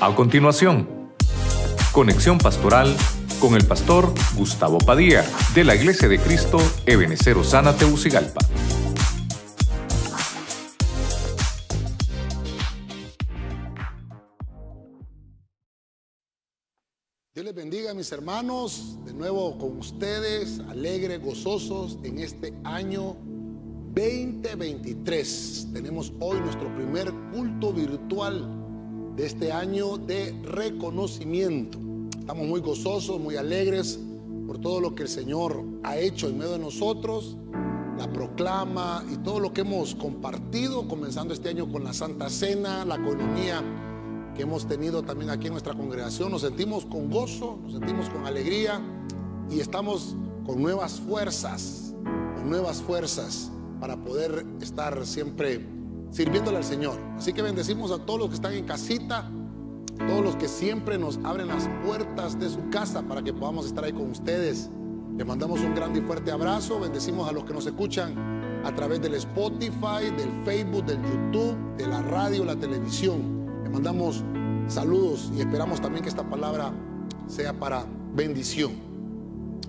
A continuación, conexión pastoral con el pastor Gustavo Padilla de la Iglesia de Cristo Ebenecer Osana Teucigalpa. Dios les bendiga mis hermanos, de nuevo con ustedes, alegres, gozosos en este año 2023. Tenemos hoy nuestro primer culto virtual de este año de reconocimiento. Estamos muy gozosos, muy alegres por todo lo que el Señor ha hecho en medio de nosotros, la proclama y todo lo que hemos compartido, comenzando este año con la Santa Cena, la economía que hemos tenido también aquí en nuestra congregación. Nos sentimos con gozo, nos sentimos con alegría y estamos con nuevas fuerzas, con nuevas fuerzas para poder estar siempre sirviéndole al Señor. Así que bendecimos a todos los que están en casita, todos los que siempre nos abren las puertas de su casa para que podamos estar ahí con ustedes. Le mandamos un grande y fuerte abrazo. Bendecimos a los que nos escuchan a través del Spotify, del Facebook, del YouTube, de la radio, la televisión. Le mandamos saludos y esperamos también que esta palabra sea para bendición.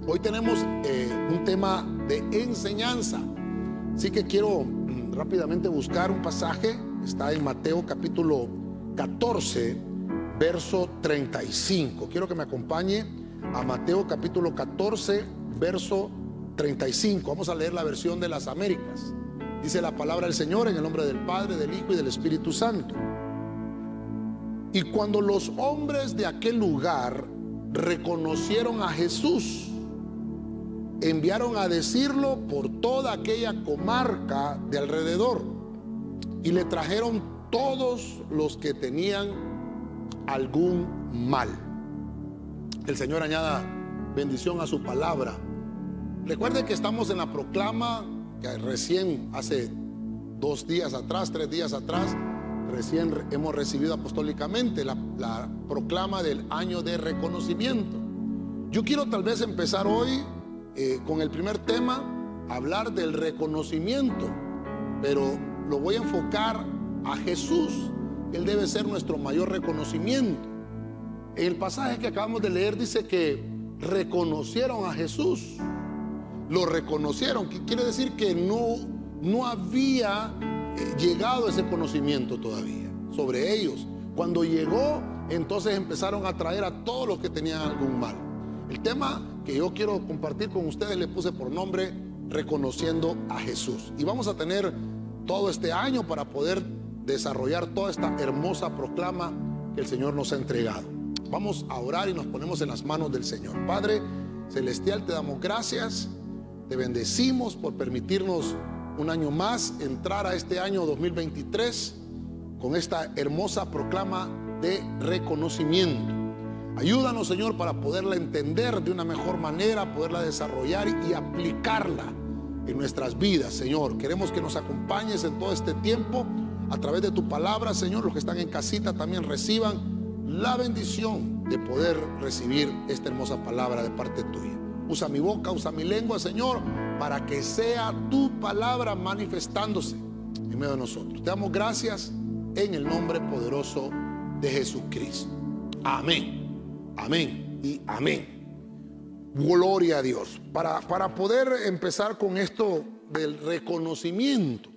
Hoy tenemos eh, un tema de enseñanza. Así que quiero rápidamente buscar un pasaje, está en Mateo capítulo 14, verso 35. Quiero que me acompañe a Mateo capítulo 14, verso 35. Vamos a leer la versión de las Américas. Dice la palabra del Señor en el nombre del Padre, del Hijo y del Espíritu Santo. Y cuando los hombres de aquel lugar reconocieron a Jesús, enviaron a decirlo por toda aquella comarca de alrededor y le trajeron todos los que tenían algún mal. El Señor añada bendición a su palabra. Recuerde que estamos en la proclama que recién hace dos días atrás, tres días atrás, recién hemos recibido apostólicamente la, la proclama del año de reconocimiento. Yo quiero tal vez empezar hoy eh, con el primer tema, hablar del reconocimiento, pero lo voy a enfocar a Jesús. Él debe ser nuestro mayor reconocimiento. En el pasaje que acabamos de leer dice que reconocieron a Jesús. Lo reconocieron, que quiere decir que no, no había eh, llegado ese conocimiento todavía sobre ellos. Cuando llegó, entonces empezaron a traer a todos los que tenían algún mal. El tema que yo quiero compartir con ustedes le puse por nombre Reconociendo a Jesús. Y vamos a tener todo este año para poder desarrollar toda esta hermosa proclama que el Señor nos ha entregado. Vamos a orar y nos ponemos en las manos del Señor. Padre Celestial, te damos gracias, te bendecimos por permitirnos un año más entrar a este año 2023 con esta hermosa proclama de reconocimiento. Ayúdanos, Señor, para poderla entender de una mejor manera, poderla desarrollar y aplicarla en nuestras vidas, Señor. Queremos que nos acompañes en todo este tiempo a través de tu palabra, Señor. Los que están en casita también reciban la bendición de poder recibir esta hermosa palabra de parte tuya. Usa mi boca, usa mi lengua, Señor, para que sea tu palabra manifestándose en medio de nosotros. Te damos gracias en el nombre poderoso de Jesucristo. Amén. Amén y amén. Gloria a Dios. Para, para poder empezar con esto del reconocimiento,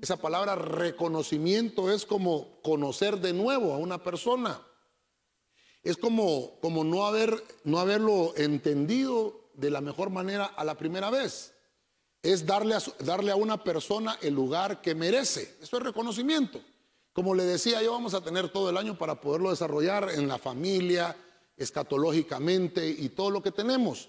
esa palabra reconocimiento es como conocer de nuevo a una persona. Es como, como no, haber, no haberlo entendido de la mejor manera a la primera vez. Es darle darle a una persona el lugar que merece. Eso es reconocimiento. Como le decía, yo vamos a tener todo el año para poderlo desarrollar en la familia, escatológicamente y todo lo que tenemos.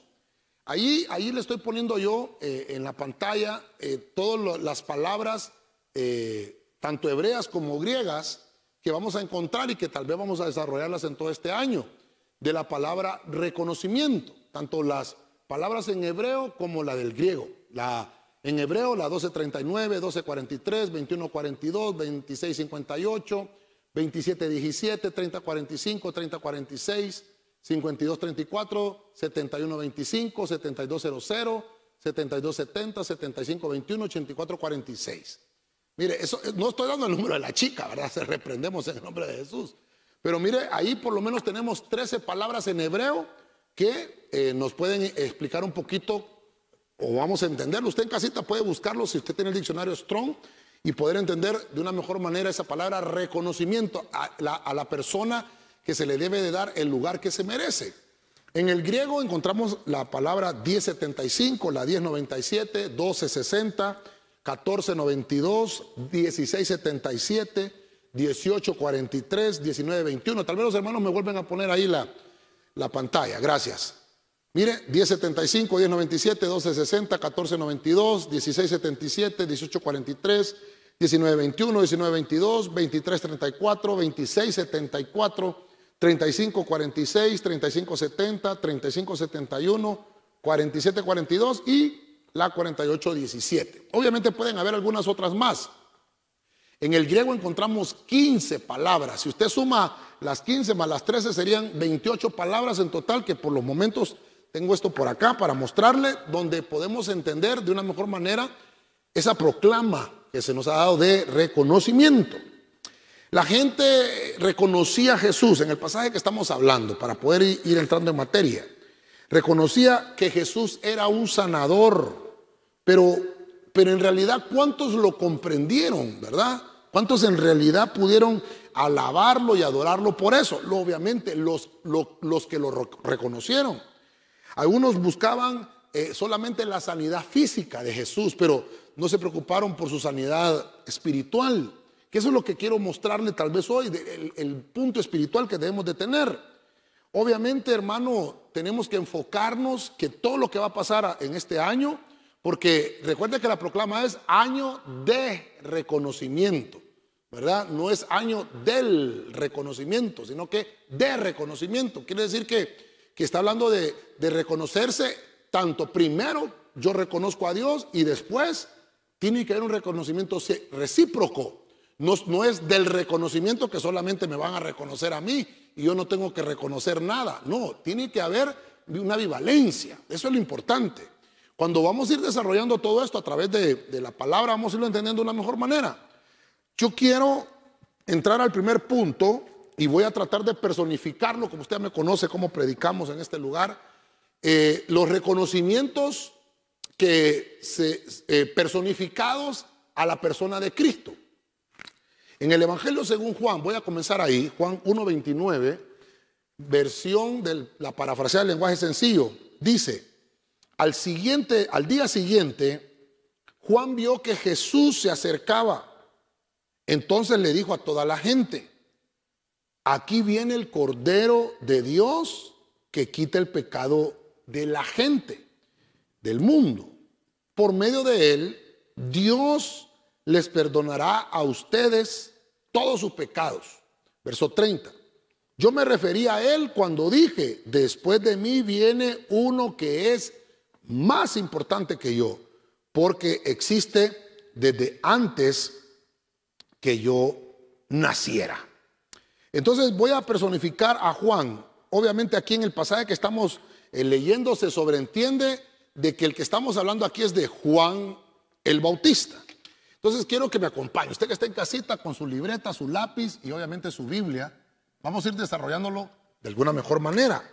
Ahí, ahí le estoy poniendo yo eh, en la pantalla eh, todas las palabras, eh, tanto hebreas como griegas, que vamos a encontrar y que tal vez vamos a desarrollarlas en todo este año, de la palabra reconocimiento, tanto las palabras en hebreo como la del griego. La, en hebreo la 1239, 1243, 2142, 2658, 2717, 3045, 3046. 5234, 7125, 7200, 7270, 7521, 8446. Mire, eso, no estoy dando el número de la chica, ¿verdad? Se reprendemos en el nombre de Jesús. Pero mire, ahí por lo menos tenemos 13 palabras en hebreo que eh, nos pueden explicar un poquito o vamos a entenderlo. Usted en casita puede buscarlo si usted tiene el diccionario Strong y poder entender de una mejor manera esa palabra reconocimiento a la persona que se le debe de dar el lugar que se merece. En el griego encontramos la palabra 1075, la 1097, 1260, 1492, 1677, 1843, 1921. Tal vez los hermanos me vuelven a poner ahí la, la pantalla. Gracias. Mire, 1075, 1097, 1260, 1492, 1677, 1843, 1921, 1922, 2334, 2674, 3546, 3570, 3571, 4742 y la 4817. Obviamente pueden haber algunas otras más. En el griego encontramos 15 palabras. Si usted suma las 15 más las 13 serían 28 palabras en total que por los momentos tengo esto por acá para mostrarle donde podemos entender de una mejor manera esa proclama que se nos ha dado de reconocimiento. La gente reconocía a Jesús en el pasaje que estamos hablando para poder ir entrando en materia. Reconocía que Jesús era un sanador, pero, pero en realidad ¿cuántos lo comprendieron, verdad? ¿Cuántos en realidad pudieron alabarlo y adorarlo por eso? obviamente los, los, que lo reconocieron. Algunos buscaban eh, solamente la sanidad física de Jesús, pero no se preocuparon por su sanidad espiritual. Que eso es lo que quiero mostrarle tal vez hoy, el, punto espiritual que debemos de tener. Obviamente, hermano, tenemos que enfocarnos que todo lo que va a pasar en este año, porque recuerde que la proclama es año de reconocimiento, ¿verdad? No es año del reconocimiento, sino que de reconocimiento. Quiere decir que, que está hablando de reconocerse tanto primero yo reconozco a Dios y después tiene que haber un reconocimiento recíproco. No, es del reconocimiento que solamente me van a reconocer a mí y yo no tengo que reconocer nada. No, tiene que haber una vivalencia. Eso es lo importante. Cuando vamos a ir desarrollando todo esto a través de, la palabra, vamos a irlo entendiendo de una mejor manera. Yo quiero entrar al primer punto y voy a tratar de personificarlo, como usted me conoce, cómo predicamos en este lugar. Eh, los reconocimientos que eh, personificados a la persona de Cristo. En el Evangelio según Juan, voy a comenzar ahí, Juan 1.29, versión de la parafrasea del lenguaje sencillo, dice, al siguiente, al día siguiente, Juan vio que Jesús se acercaba. Entonces le dijo a toda la gente, aquí viene el Cordero de Dios que quita el pecado de la gente, del mundo. Por medio de él, Dios les perdonará a ustedes todos sus pecados. Verso 30. Yo me refería a él cuando dije, después de mí viene uno que es más importante que yo, porque existe desde antes que yo naciera. Entonces voy a personificar a Juan. Obviamente aquí en el pasaje que estamos eh, leyendo se sobreentiende de que el que estamos hablando aquí es de Juan el Bautista. Entonces quiero que me acompañe. Usted que está en casita con su libreta, su lápiz y obviamente su Biblia, vamos a ir desarrollándolo de alguna mejor manera.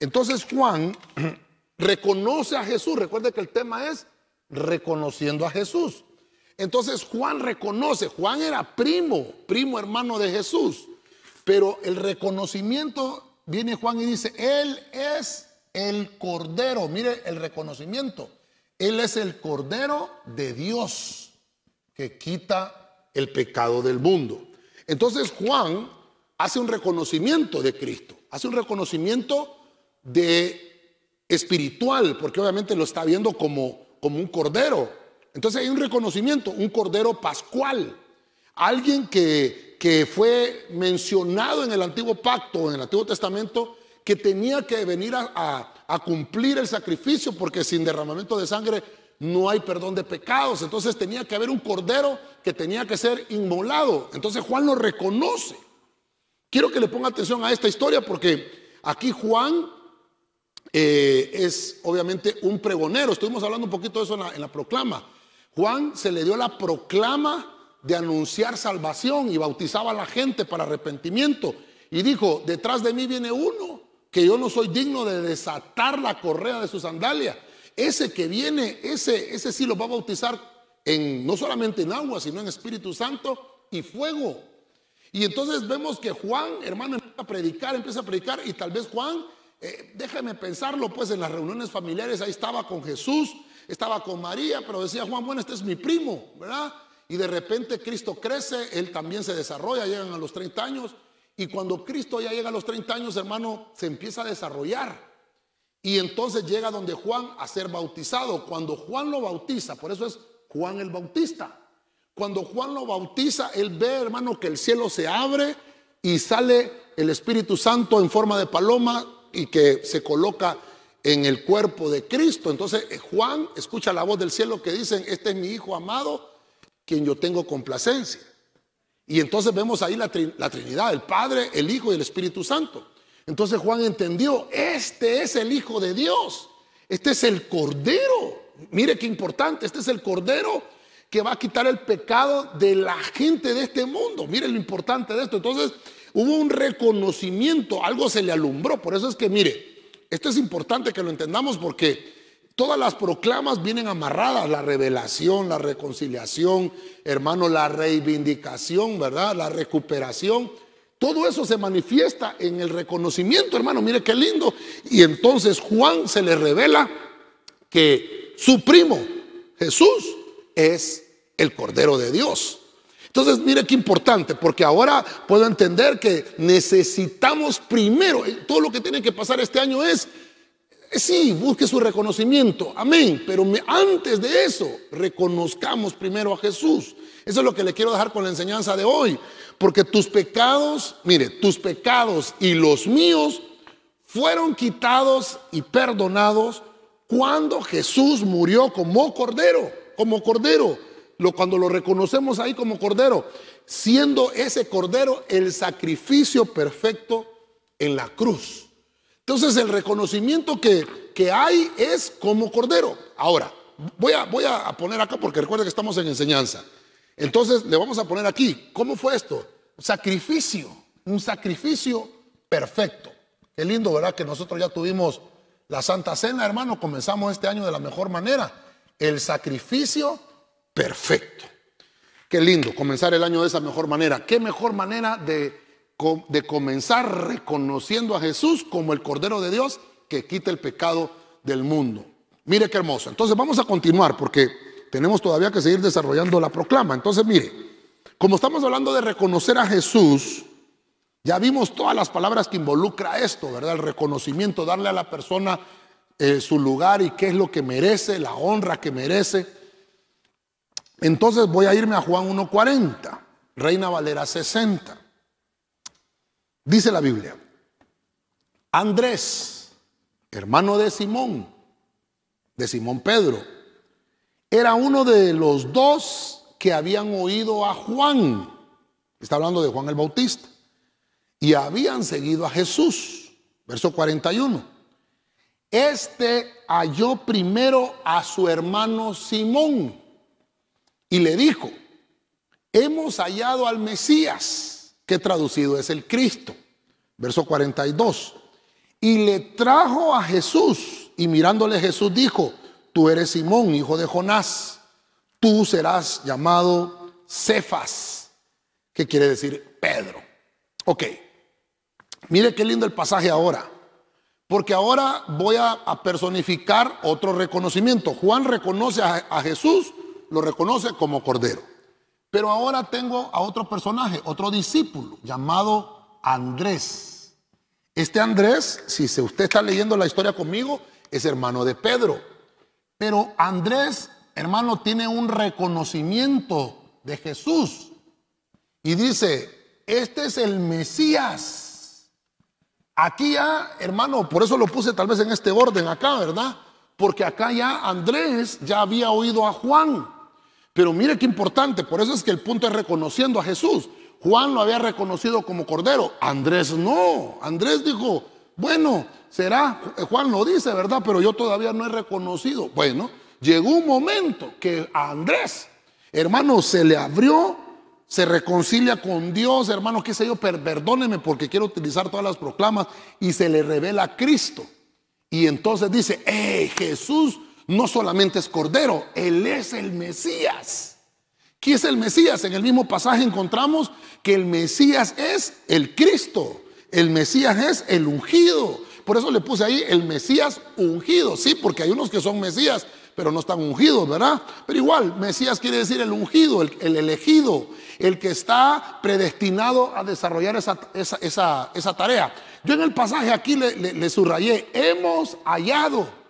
Entonces Juan reconoce a Jesús. Recuerde que el tema es reconociendo a Jesús. Entonces Juan reconoce, Juan era primo, primo hermano de Jesús. Pero el reconocimiento viene Juan y dice, Él es el Cordero. Mire el reconocimiento. Él es el Cordero de Dios que quita el pecado del mundo. Entonces Juan hace un reconocimiento de Cristo, hace un reconocimiento de espiritual, porque obviamente lo está viendo como, como un cordero. Entonces hay un reconocimiento, un cordero pascual, alguien que, que fue mencionado en el antiguo pacto, en el antiguo testamento, que tenía que venir a, a cumplir el sacrificio, porque sin derramamiento de sangre no hay perdón de pecados. Entonces tenía que haber un cordero que tenía que ser inmolado. Entonces Juan lo reconoce. Quiero que le ponga atención a esta historia porque aquí Juan eh, es obviamente un pregonero. Estuvimos hablando un poquito de eso en la, en la proclama. Juan se le dio la proclama de anunciar salvación y bautizaba a la gente para arrepentimiento. y dijo, detrás de mí viene uno que yo no soy digno de desatar la correa de su sandalia. Ese que viene, ese, ese sí lo va a bautizar en, no solamente en agua, sino en Espíritu Santo y fuego. Y entonces vemos que Juan, hermano, empieza a predicar, empieza a predicar y tal vez Juan, eh, déjame pensarlo, pues en las reuniones familiares ahí estaba con Jesús, estaba con María, pero decía Juan, bueno, este es mi primo, ¿verdad? Y de repente Cristo crece, él también se desarrolla, llegan a los 30 años. Y cuando Cristo ya llega a los 30 años, hermano, se empieza a desarrollar. Y entonces llega donde Juan a ser bautizado. Cuando Juan lo bautiza, por eso es Juan el Bautista. Cuando Juan lo bautiza, él ve, hermano, que el cielo se abre y sale el Espíritu Santo en forma de paloma y que se coloca en el cuerpo de Cristo. Entonces eh, Juan escucha la voz del cielo que dicen, este es mi Hijo amado, quien yo tengo complacencia. Y entonces vemos ahí la, la Trinidad, el Padre, el Hijo y el Espíritu Santo. Entonces Juan entendió, este es el Hijo de Dios, este es el Cordero. Mire qué importante, este es el Cordero que va a quitar el pecado de la gente de este mundo. Mire lo importante de esto. Entonces hubo un reconocimiento, algo se le alumbró. Por eso es que, mire, esto es importante que lo entendamos porque todas las proclamas vienen amarradas, la revelación, la reconciliación, hermano, la reivindicación, ¿verdad? La recuperación. Todo eso se manifiesta en el reconocimiento, hermano, mire qué lindo. Y entonces Juan se le revela que su primo, Jesús, es el Cordero de Dios. Entonces, mire qué importante, porque ahora puedo entender que necesitamos primero, eh, todo lo que tiene que pasar este año es, sí, busque su reconocimiento, amén, pero antes de eso, reconozcamos primero a Jesús. Eso es lo que le quiero dejar con la enseñanza de hoy, porque tus pecados, mire, tus pecados y los míos fueron quitados y perdonados cuando Jesús murió como cordero, como cordero cuando lo reconocemos ahí como cordero, siendo ese cordero el sacrificio perfecto en la cruz. Entonces el reconocimiento que, que hay es como cordero. Ahora, voy a, voy a poner acá porque recuerda que estamos en enseñanza. Entonces le vamos a poner aquí, ¿cómo fue esto? Sacrificio, un sacrificio perfecto. Qué lindo, ¿verdad? Que nosotros ya tuvimos la Santa Cena, hermano, comenzamos este año de la mejor manera. El sacrificio perfecto. Qué lindo comenzar el año de esa mejor manera. Qué mejor manera de, de comenzar reconociendo a Jesús como el Cordero de Dios que quita el pecado del mundo. Mire qué hermoso. Entonces vamos a continuar porque tenemos todavía que seguir desarrollando la proclama. Entonces mire, como estamos hablando de reconocer a Jesús, ya vimos todas las palabras que involucra esto, ¿verdad? El reconocimiento, darle a la persona eh, su lugar y qué es lo que merece, la honra que merece. Entonces voy a irme a Juan 1.40, Reina Valera 60. Dice la Biblia, Andrés, hermano de Simón, de Simón Pedro, era uno de los dos que habían oído a Juan, está hablando de Juan el Bautista, y habían seguido a Jesús. Verso 41. Este halló primero a su hermano Simón y le dijo, hemos hallado al Mesías, traducido es el Cristo. Verso 42. Y le trajo a Jesús, y mirándole Jesús dijo, tú eres Simón, hijo de Jonás, tú serás llamado Cefas, que quiere decir Pedro. Ok, mire qué lindo el pasaje ahora, porque ahora voy a, personificar otro reconocimiento. Juan reconoce a Jesús lo reconoce como cordero. Pero ahora tengo a otro personaje, otro discípulo llamado Andrés. Este Andrés, si usted está leyendo la historia conmigo, es hermano de Pedro. Pero Andrés, hermano, tiene un reconocimiento de Jesús. Y dice, este es el Mesías. Aquí ya, hermano, por eso lo puse tal vez en este orden acá, ¿verdad? Porque acá ya Andrés ya había oído a Juan. Pero mire qué importante, por eso es que el punto es reconociendo a Jesús. Juan lo había reconocido como cordero, Andrés no. Andrés dijo, bueno, será, Juan lo dice, ¿verdad? Pero yo todavía no he reconocido. Bueno, llegó un momento que a Andrés, hermano, se le abrió, se reconcilia con Dios, hermano, qué sé yo, perdóneme porque quiero utilizar todas las proclamas y se le revela a Cristo. Y entonces dice, eh, Jesús no solamente es Cordero, Él es el Mesías. ¿Quién es el Mesías? En el mismo pasaje encontramos que el Mesías es el Cristo, el Mesías es el ungido. Por eso le puse ahí el Mesías ungido, sí, porque hay unos que son Mesías, pero no están ungidos, ¿verdad? Pero igual, Mesías quiere decir el ungido, el, elegido, el que está predestinado a desarrollar esa, tarea. Yo en el pasaje aquí le subrayé, hemos hallado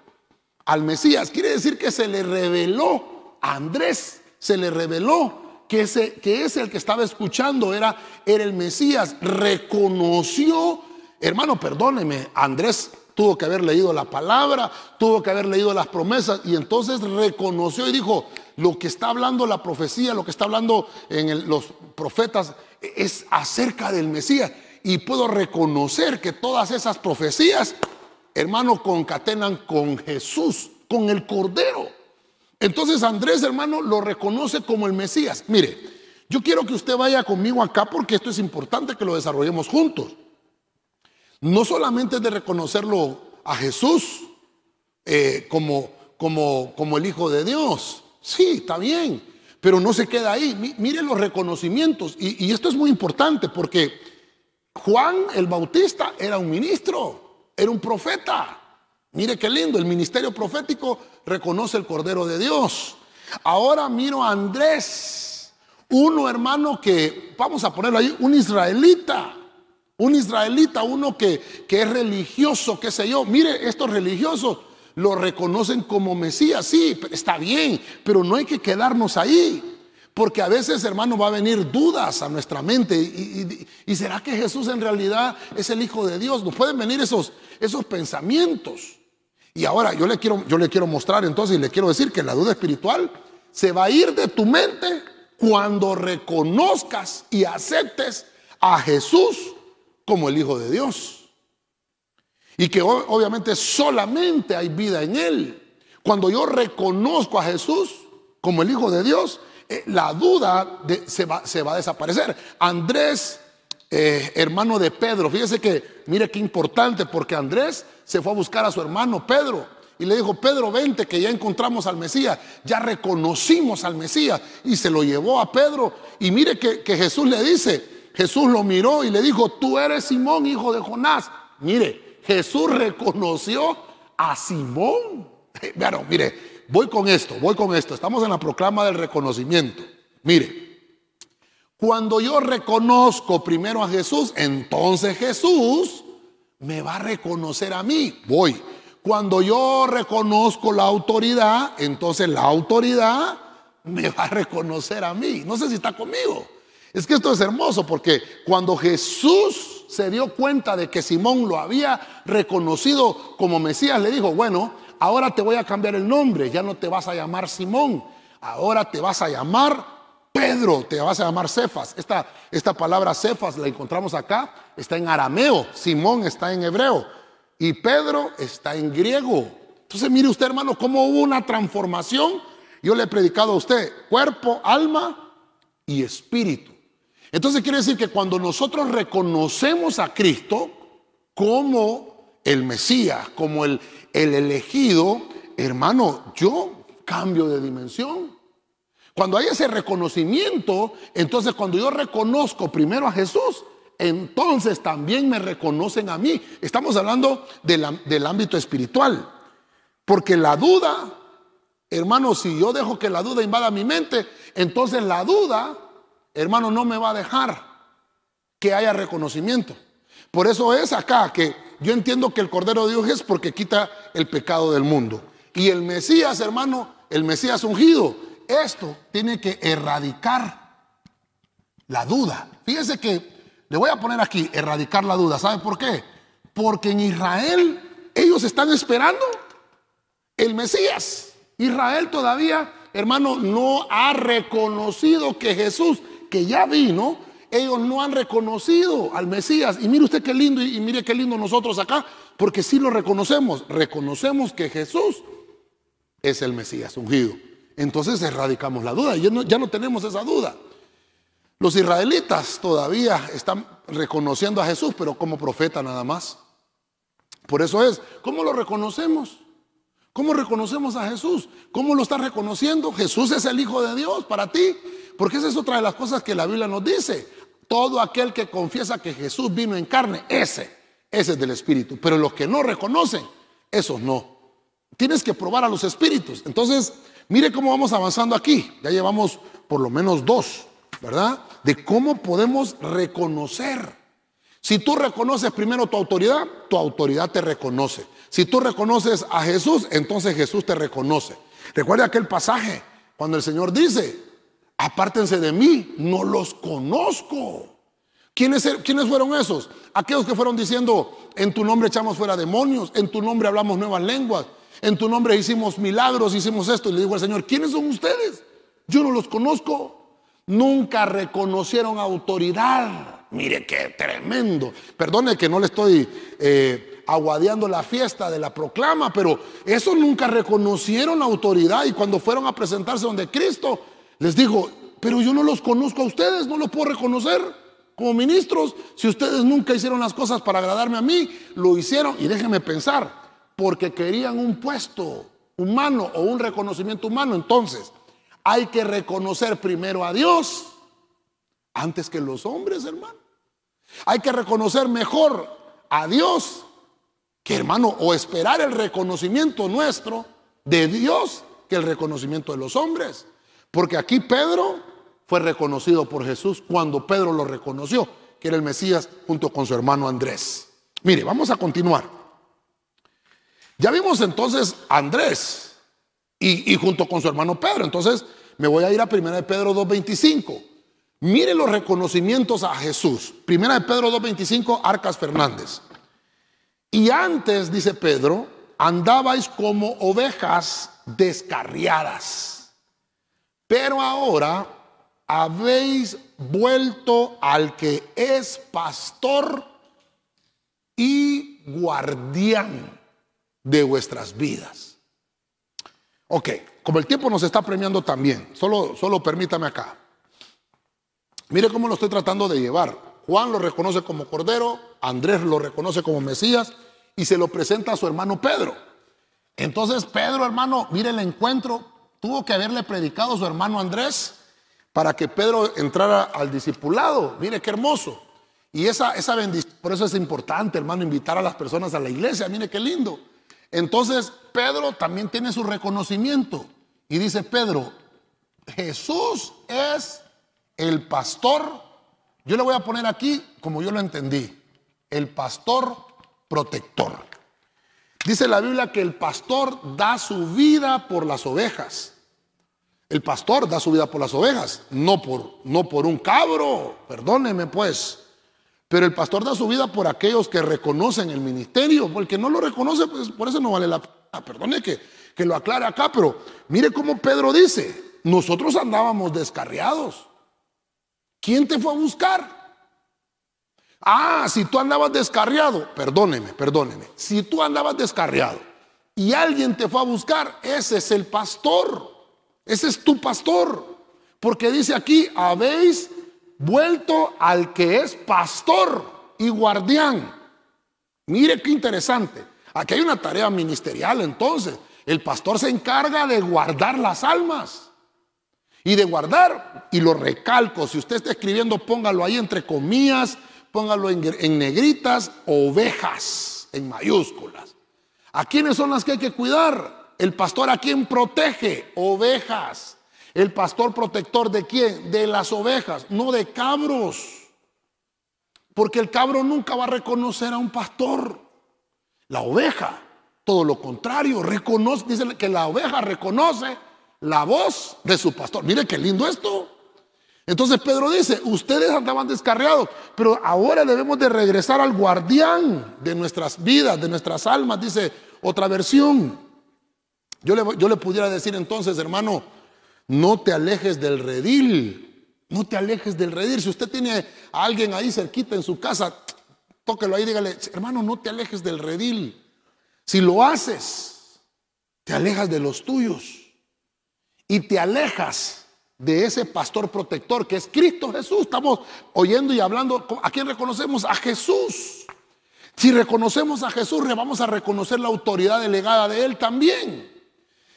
al Mesías. Quiere decir que se le reveló a Andrés, se le reveló que ese, que el que estaba escuchando era, era el Mesías. Reconoció, hermano, perdóneme, Andrés tuvo que haber leído la palabra, tuvo que haber leído las promesas y entonces reconoció y dijo, lo que está hablando la profecía, lo que está hablando en los profetas es acerca del Mesías. Y puedo reconocer que todas esas profecías, hermano, concatenan con Jesús, con el Cordero. Entonces Andrés, hermano, lo reconoce como el Mesías. Mire, yo quiero que usted vaya conmigo acá porque esto es importante que lo desarrollemos juntos no solamente de reconocerlo a Jesús eh, como, como, como el Hijo de Dios, sí, está bien, pero no se queda ahí. Miren los reconocimientos, y esto es muy importante porque Juan el Bautista era un ministro, era un profeta. Mire qué lindo, el ministerio profético reconoce el Cordero de Dios. Ahora miro a Andrés, uno hermano que, vamos a ponerlo ahí, un israelita un israelita, uno que, que es religioso, qué sé yo. Mire, estos religiosos lo reconocen como Mesías, sí, está bien, pero no hay que quedarnos ahí. Porque a veces, hermano, va a venir dudas a nuestra mente. Y, será que Jesús en realidad es el Hijo de Dios? Nos pueden venir esos, esos pensamientos. Y ahora yo le, quiero, yo le quiero mostrar entonces y le quiero decir que la duda espiritual se va a ir de tu mente cuando reconozcas y aceptes a Jesús como el Hijo de Dios. Y que obviamente solamente hay vida en Él. Cuando yo reconozco a Jesús como el Hijo de Dios, eh, la duda se, va, a desaparecer. Andrés, eh, hermano de Pedro, fíjese que, mire qué importante, porque Andrés se fue a buscar a su hermano Pedro y le dijo, Pedro, vente que ya encontramos al Mesías, ya reconocimos al Mesías y se lo llevó a Pedro. Y mire que, que Jesús le dice, Jesús lo miró y le dijo, tú eres Simón, hijo de Jonás. Mire, Jesús reconoció a Simón. Bueno, mire, voy con esto, voy con esto. Estamos en la proclama del reconocimiento. Mire, cuando yo reconozco primero a Jesús, entonces Jesús me va a reconocer a mí. Voy. Cuando yo reconozco la autoridad, entonces la autoridad me va a reconocer a mí. No sé si está conmigo. Es que esto es hermoso porque cuando Jesús se dio cuenta de que Simón lo había reconocido como Mesías, le dijo, bueno, ahora te voy a cambiar el nombre, ya no te vas a llamar Simón, ahora te vas a llamar Pedro, te vas a llamar Cefas. Esta, esta palabra Cefas la encontramos acá, está en arameo, Simón está en hebreo y Pedro está en griego. Entonces mire usted hermano cómo hubo una transformación. Yo le he predicado a usted cuerpo, alma y espíritu. Entonces quiere decir que cuando nosotros reconocemos a Cristo como el Mesías, como el, el elegido, hermano, yo cambio de dimensión. Cuando hay ese reconocimiento, entonces cuando yo reconozco primero a Jesús, entonces también me reconocen a mí. Estamos hablando del ámbito espiritual. Porque la duda, hermano, si yo dejo que la duda invada mi mente, entonces la duda hermano, no me va a dejar que haya reconocimiento. Por eso es acá que yo entiendo que el Cordero de Dios es porque quita el pecado del mundo. Y el Mesías, hermano, el Mesías ungido, esto tiene que erradicar la duda. Fíjese que le voy a poner aquí, erradicar la duda. ¿Sabe por qué? Porque en Israel ellos están esperando el Mesías. Israel todavía, hermano, no ha reconocido que Jesús que ya vino, ellos no han reconocido al Mesías. Y mire usted qué lindo, y mire qué lindo nosotros acá, porque sí lo reconocemos. Reconocemos que Jesús es el Mesías ungido. Entonces erradicamos la duda, ya ya no tenemos esa duda. Los israelitas todavía están reconociendo a Jesús, pero como profeta nada más. Por eso es, ¿cómo lo reconocemos? ¿Cómo reconocemos a Jesús? ¿Cómo lo estás reconociendo? Jesús es el Hijo de Dios para ti. Porque esa es otra de las cosas que la Biblia nos dice. Todo aquel que confiesa que Jesús vino en carne, ese, ese es del Espíritu. Pero los que no reconocen, esos no. Tienes que probar a los espíritus. Entonces, mire cómo vamos avanzando aquí. Ya llevamos por lo menos dos, ¿verdad? De cómo podemos reconocer. Si tú reconoces primero tu autoridad, tu autoridad te reconoce. Si tú reconoces a Jesús, entonces Jesús te reconoce. Recuerda aquel pasaje cuando el Señor dice, apártense de mí, no los conozco. ¿Quiénes, ¿Quiénes, fueron esos? Aquellos que fueron diciendo, en tu nombre echamos fuera demonios, en tu nombre hablamos nuevas lenguas, en tu nombre hicimos milagros, hicimos esto. Y le digo al Señor, ¿quiénes son ustedes? Yo no los conozco. Nunca reconocieron autoridad. Mire qué tremendo. Perdone que no le estoy eh, aguadeando la fiesta de la proclama, pero eso nunca reconocieron autoridad. Y cuando fueron a presentarse donde Cristo, les dijo, pero yo no los conozco a ustedes, no los puedo reconocer como ministros. Si ustedes nunca hicieron las cosas para agradarme a mí, lo hicieron. Y déjenme pensar, porque querían un puesto humano o un reconocimiento humano. Entonces, hay que reconocer primero a Dios antes que los hombres, hermano. Hay que reconocer mejor a Dios que, hermano, o esperar el reconocimiento nuestro de Dios que el reconocimiento de los hombres. Porque aquí Pedro fue reconocido por Jesús cuando Pedro lo reconoció, que era el Mesías junto con su hermano Andrés. Mire, vamos a continuar. Ya vimos entonces a Andrés y, junto con su hermano Pedro. Entonces me voy a ir a 1 de Pedro 2.25. Mire los reconocimientos a Jesús. 1 de Pedro 2.25, Arcas Fernández. Y antes, dice Pedro, andabais como ovejas descarriadas. Pero ahora habéis vuelto al que es pastor y guardián de vuestras vidas. Ok, como el tiempo nos está premiando también, solo, solo permítame acá. Mire cómo lo estoy tratando de llevar. Juan lo reconoce como Cordero, Andrés lo reconoce como Mesías y se lo presenta a su hermano Pedro. Entonces Pedro, hermano, mire el encuentro, tuvo que haberle predicado a su hermano Andrés para que Pedro entrara al discipulado. Mire qué hermoso. Y esa, esa bendición, por eso es importante, hermano, invitar a las personas a la iglesia. Mire qué lindo. Entonces Pedro también tiene su reconocimiento y dice Pedro, Jesús es el pastor, yo le voy a poner aquí como yo lo entendí, el pastor protector. Dice la Biblia que el pastor da su vida por las ovejas. El pastor da su vida por las ovejas, no por, no por un cabro, perdóneme pues. Pero el pastor da su vida por aquellos que reconocen el ministerio, porque no lo reconoce, pues por eso no vale la pena. Perdone que, que lo aclare acá, pero mire cómo Pedro dice, nosotros andábamos descarriados. ¿Quién te fue a buscar? Ah, si tú andabas descarriado, perdóneme, perdóneme. Si tú andabas descarriado y alguien te fue a buscar, ese es el pastor. Ese es tu pastor. Porque dice aquí, habéis vuelto al que es pastor y guardián. Mire qué interesante. Aquí hay una tarea ministerial entonces. El pastor se encarga de guardar las almas. Y de guardar, y lo recalco, si usted está escribiendo, póngalo ahí entre comillas, póngalo en, en negritas, ovejas, en mayúsculas. ¿A quiénes son las que hay que cuidar? El pastor a quien protege, ovejas. El pastor protector de quién? De las ovejas, no de cabros. Porque el cabro nunca va a reconocer a un pastor. La oveja, todo lo contrario, reconoce, dice que la oveja reconoce la voz de su pastor. Mire qué lindo esto. Entonces Pedro dice, ustedes andaban descarriados, pero ahora debemos de regresar al guardián de nuestras vidas, de nuestras almas, dice otra versión. Yo le, yo le pudiera decir entonces, hermano, no te alejes del redil. No te alejes del redil. Si usted tiene a alguien ahí cerquita en su casa, tóquelo ahí, dígale, hermano, no te alejes del redil. Si lo haces, te alejas de los tuyos. Y te alejas de ese pastor protector que es Cristo Jesús. Estamos oyendo y hablando, ¿a quién reconocemos? A Jesús. Si reconocemos a Jesús, vamos a reconocer la autoridad delegada de Él también.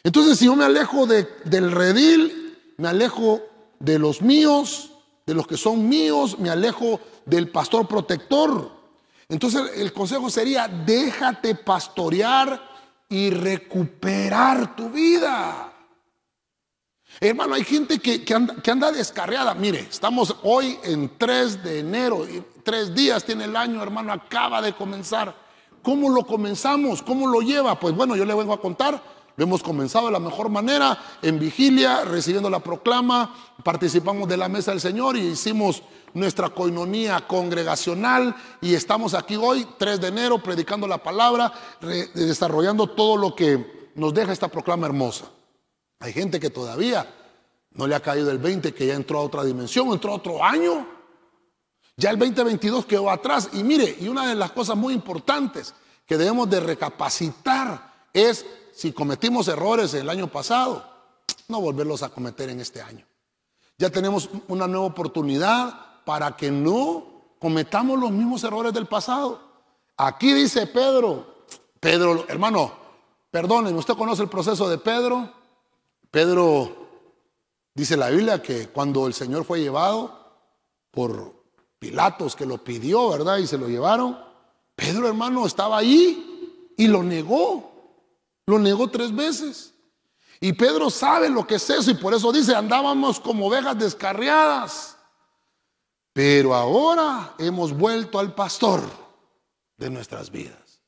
Entonces, si yo me alejo del redil, me alejo de los míos, de los que son míos, me alejo del pastor protector. Entonces, el consejo sería, déjate pastorear y recuperar tu vida. Hermano, hay gente que, anda, descarriada. Mire, estamos hoy en 3 de enero, y tres días tiene el año, hermano, acaba de comenzar. ¿Cómo lo comenzamos? ¿Cómo lo lleva? Pues bueno, yo le vengo a contar. Lo hemos comenzado de la mejor manera, en vigilia, recibiendo la proclama, participamos de la mesa del Señor y hicimos nuestra coinonía congregacional y estamos aquí hoy, 3 de enero, predicando la palabra, desarrollando todo lo que nos deja esta proclama hermosa. Hay gente que todavía no le ha caído el 20, que ya entró a otra dimensión, entró a otro año. Ya el 2022 quedó atrás. Y mire, y una de las cosas muy importantes que debemos de recapacitar es si cometimos errores el año pasado, no volverlos a cometer en este año. Ya tenemos una nueva oportunidad para que no cometamos los mismos errores del pasado. Aquí dice Pedro, Pedro, hermano, perdónenme, ¿usted conoce el proceso de Pedro? Pedro dice la Biblia que cuando el Señor fue llevado por Pilatos, que lo pidió, ¿verdad? Y se lo llevaron, Pedro hermano estaba ahí y lo negó. Lo negó tres veces. Y Pedro sabe lo que es eso y por eso dice, andábamos como ovejas descarriadas. Pero ahora hemos vuelto al pastor de nuestras vidas.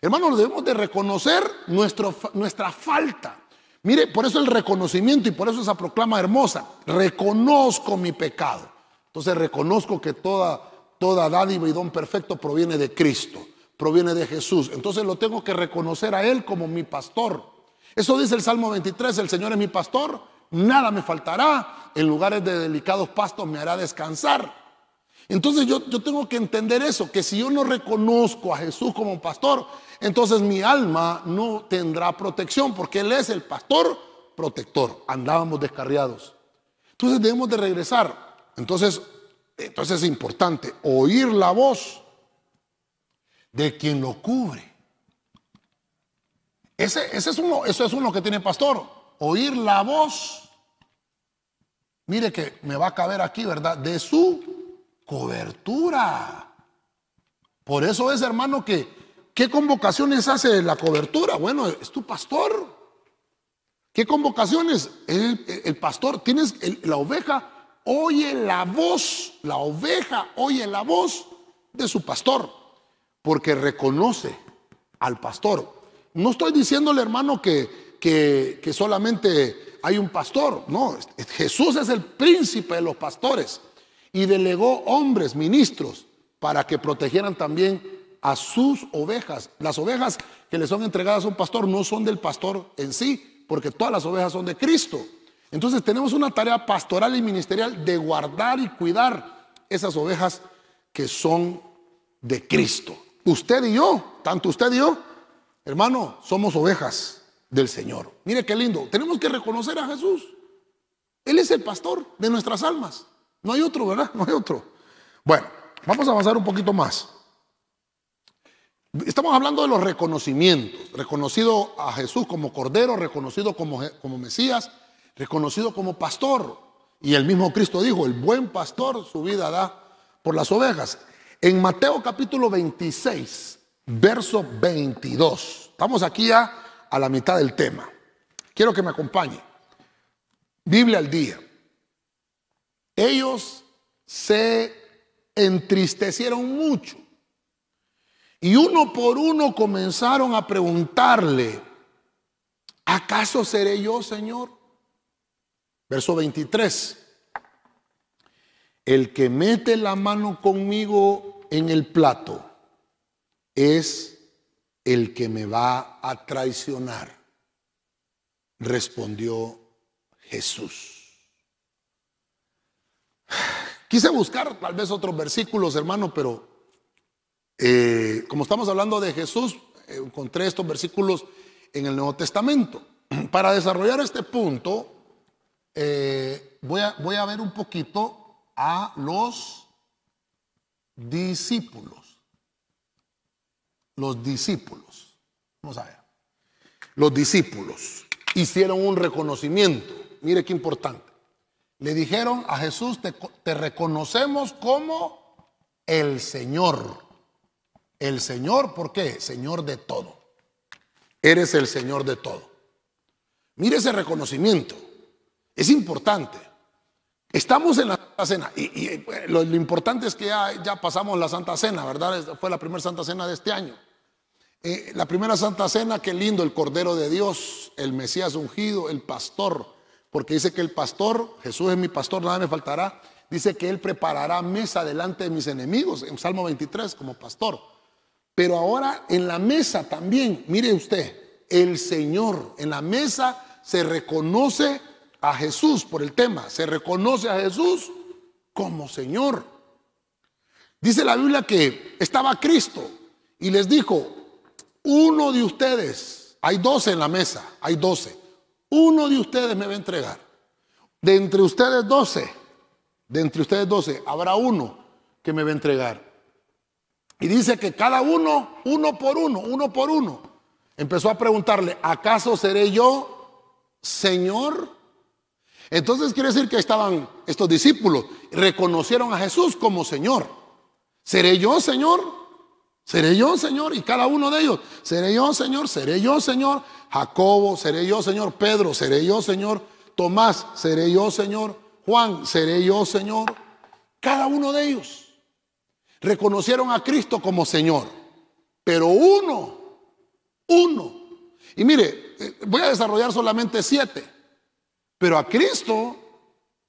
Hermanos, debemos de reconocer nuestro, nuestra falta. Mire, por eso el reconocimiento y por eso esa proclama hermosa. Reconozco mi pecado. Entonces reconozco que toda, toda dádiva y don perfecto proviene de Cristo, proviene de Jesús. Entonces lo tengo que reconocer a Él como mi pastor. Eso dice el Salmo 23, el Señor es mi pastor, nada me faltará, en lugares de delicados pastos me hará descansar. Entonces yo, yo tengo que entender eso, que si yo no reconozco a Jesús como pastor, entonces mi alma no tendrá protección porque Él es el pastor protector. Andábamos descarriados. Entonces debemos de regresar. Entonces, entonces es importante oír la voz de quien lo cubre. Ese, ese es uno, eso es uno que tiene pastor. Oír la voz. Mire que me va a caber aquí, ¿verdad? De su cobertura. Por eso es, hermano, que ¿Qué convocaciones hace la cobertura? Bueno, es tu pastor. ¿Qué convocaciones? El, pastor, tienes la oveja, oye la voz, la oveja oye la voz de su pastor, porque reconoce al pastor. No estoy diciéndole, hermano, que, que, que solamente hay un pastor, no, Jesús es el príncipe de los pastores y delegó hombres, ministros, para que protegieran también a sus ovejas. Las ovejas que le son entregadas a un pastor no son del pastor en sí, porque todas las ovejas son de Cristo. Entonces tenemos una tarea pastoral y ministerial de guardar y cuidar esas ovejas que son de Cristo. Usted y yo, tanto usted y yo, hermano, somos ovejas del Señor. Mire qué lindo. Tenemos que reconocer a Jesús. Él es el pastor de nuestras almas. No hay otro, ¿verdad? No hay otro. Bueno, vamos a avanzar un poquito más. Estamos hablando de los reconocimientos. Reconocido a Jesús como Cordero, reconocido como, como Mesías, reconocido como pastor. Y el mismo Cristo dijo, el buen pastor su vida da por las ovejas. En Mateo capítulo 26, verso 22. Estamos aquí ya a la mitad del tema. Quiero que me acompañe. Biblia al día. Ellos se entristecieron mucho y uno por uno comenzaron a preguntarle, ¿acaso seré yo, Señor? Verso 23. El que mete la mano conmigo en el plato es el que me va a traicionar, respondió Jesús. Quise buscar tal vez otros versículos, hermano, pero eh, como estamos hablando de Jesús, encontré estos versículos en el Nuevo Testamento. Para desarrollar este punto, eh, voy a ver un poquito a los discípulos. Los discípulos. Vamos a ver. Los discípulos hicieron un reconocimiento. Mire qué importante. Le dijeron a Jesús, te, reconocemos como el Señor. El Señor, ¿por qué? Señor de todo. Eres el Señor de todo. Mire ese reconocimiento. Es importante. Estamos en la Santa Cena y, lo, importante es que ya, pasamos la Santa Cena, ¿verdad? Fue la primera Santa Cena de este año. Eh, la primera Santa Cena, qué lindo, el Cordero de Dios, el Mesías ungido, el pastor, porque dice que el pastor, Jesús es mi pastor, nada me faltará, dice que Él preparará mesa delante de mis enemigos, en Salmo 23 como pastor. Pero ahora en la mesa también, mire usted, el Señor, en la mesa se reconoce a Jesús por el tema, se reconoce a Jesús como Señor. Dice la Biblia que estaba Cristo y les dijo, uno de ustedes, hay doce en la mesa, hay doce, uno de ustedes me va a entregar. De entre ustedes doce, de entre ustedes doce, habrá uno que me va a entregar. Y dice que cada uno, uno por uno, uno por uno, empezó a preguntarle, ¿acaso seré yo Señor? Entonces quiere decir que estaban estos discípulos, reconocieron a Jesús como Señor. ¿Seré yo Señor? Seré yo, Señor, y cada uno de ellos. Seré yo, Señor, seré yo, Señor. Jacobo, seré yo, Señor. Pedro, seré yo, Señor. Tomás, seré yo, Señor. Juan, seré yo, Señor. Cada uno de ellos reconocieron a Cristo como Señor. Pero uno, uno. Y mire, eh, voy a desarrollar solamente siete. Pero a Cristo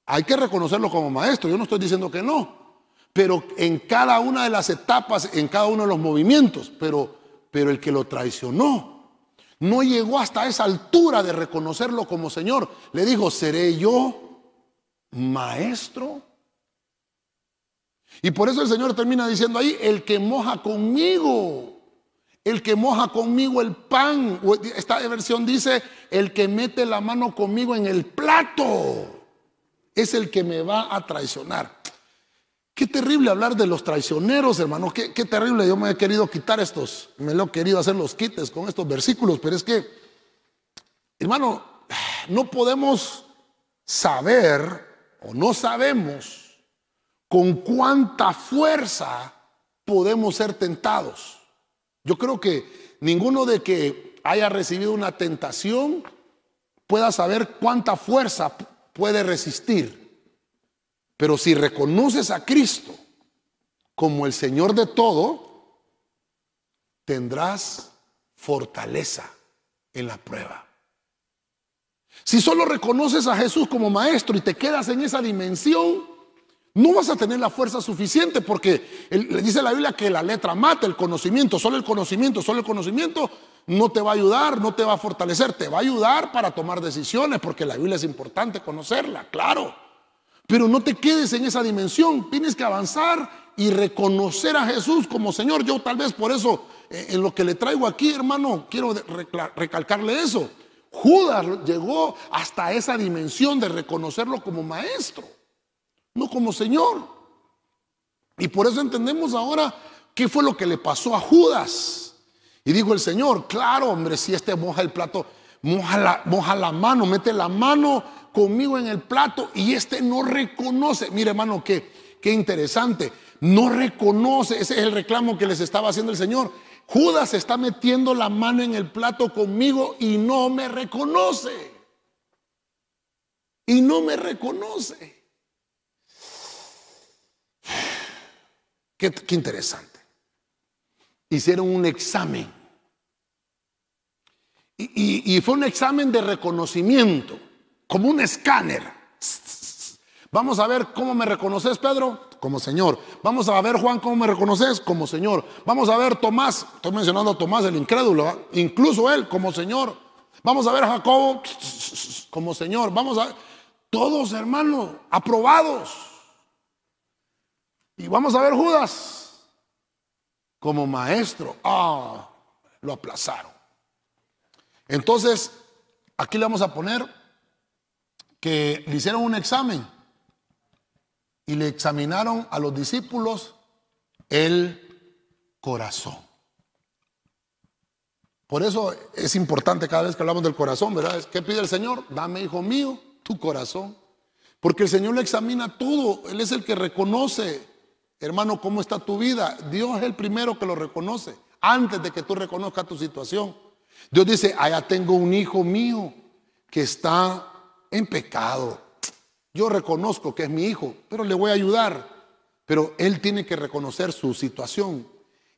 hay que reconocerlo como maestro. Yo no estoy diciendo que no pero en cada una de las etapas, en cada uno de los movimientos, pero, pero el que lo traicionó no llegó hasta esa altura de reconocerlo como Señor. Le dijo, ¿seré yo maestro? Y por eso el Señor termina diciendo ahí, el que moja conmigo, el que moja conmigo el pan, esta versión dice, el que mete la mano conmigo en el plato, es el que me va a traicionar. Qué terrible hablar de los traicioneros, hermano. Qué, terrible. Yo me he querido quitar estos, me lo he querido hacer los quites con estos versículos, pero es que, hermano, no podemos saber o no sabemos con cuánta fuerza podemos ser tentados. Yo creo que ninguno de que haya recibido una tentación pueda saber cuánta fuerza puede resistir. Pero si reconoces a Cristo como el Señor de todo, tendrás fortaleza en la prueba. Si solo reconoces a Jesús como maestro y te quedas en esa dimensión, no vas a tener la fuerza suficiente porque le dice la Biblia que la letra mata el conocimiento, solo el conocimiento, solo el conocimiento no te va a ayudar, no te va a fortalecer, te va a ayudar para tomar decisiones porque la Biblia es importante conocerla, claro. Pero no te quedes en esa dimensión, tienes que avanzar y reconocer a Jesús como Señor. Yo tal vez por eso, eh, en lo que le traigo aquí, hermano, quiero recalcarle eso. Judas llegó hasta esa dimensión de reconocerlo como maestro, no como Señor. Y por eso entendemos ahora qué fue lo que le pasó a Judas. Y dijo el Señor, claro, hombre, si este moja el plato, moja la, moja la mano, mete la mano conmigo en el plato y este no reconoce. Mire, hermano, qué, qué interesante. No reconoce, ese es el reclamo que les estaba haciendo el Señor. Judas está metiendo la mano en el plato conmigo y no me reconoce. Y no me reconoce. Qué, interesante. Hicieron un examen. y, fue un examen de reconocimiento como un escáner. Vamos a ver cómo me reconoces, Pedro, como Señor. Vamos a ver, Juan, cómo me reconoces, como Señor. Vamos a ver, Tomás, estoy mencionando a Tomás, el incrédulo, incluso él, como Señor. Vamos a ver Jacobo, como Señor. Vamos a ver, todos hermanos, aprobados. Y vamos a ver Judas, como maestro. Ah, lo aplazaron. Entonces, aquí le vamos a poner que le hicieron un examen y le examinaron a los discípulos el corazón. Por eso es importante cada vez que hablamos del corazón, ¿verdad? ¿Qué pide el Señor? Dame, hijo mío, tu corazón. Porque el Señor le examina todo. Él es el que reconoce, hermano, cómo está tu vida. Dios es el primero que lo reconoce antes de que tú reconozcas tu situación. Dios dice, allá tengo un hijo mío que está en pecado. Yo reconozco que es mi hijo, pero le voy a ayudar. Pero él tiene que reconocer su situación.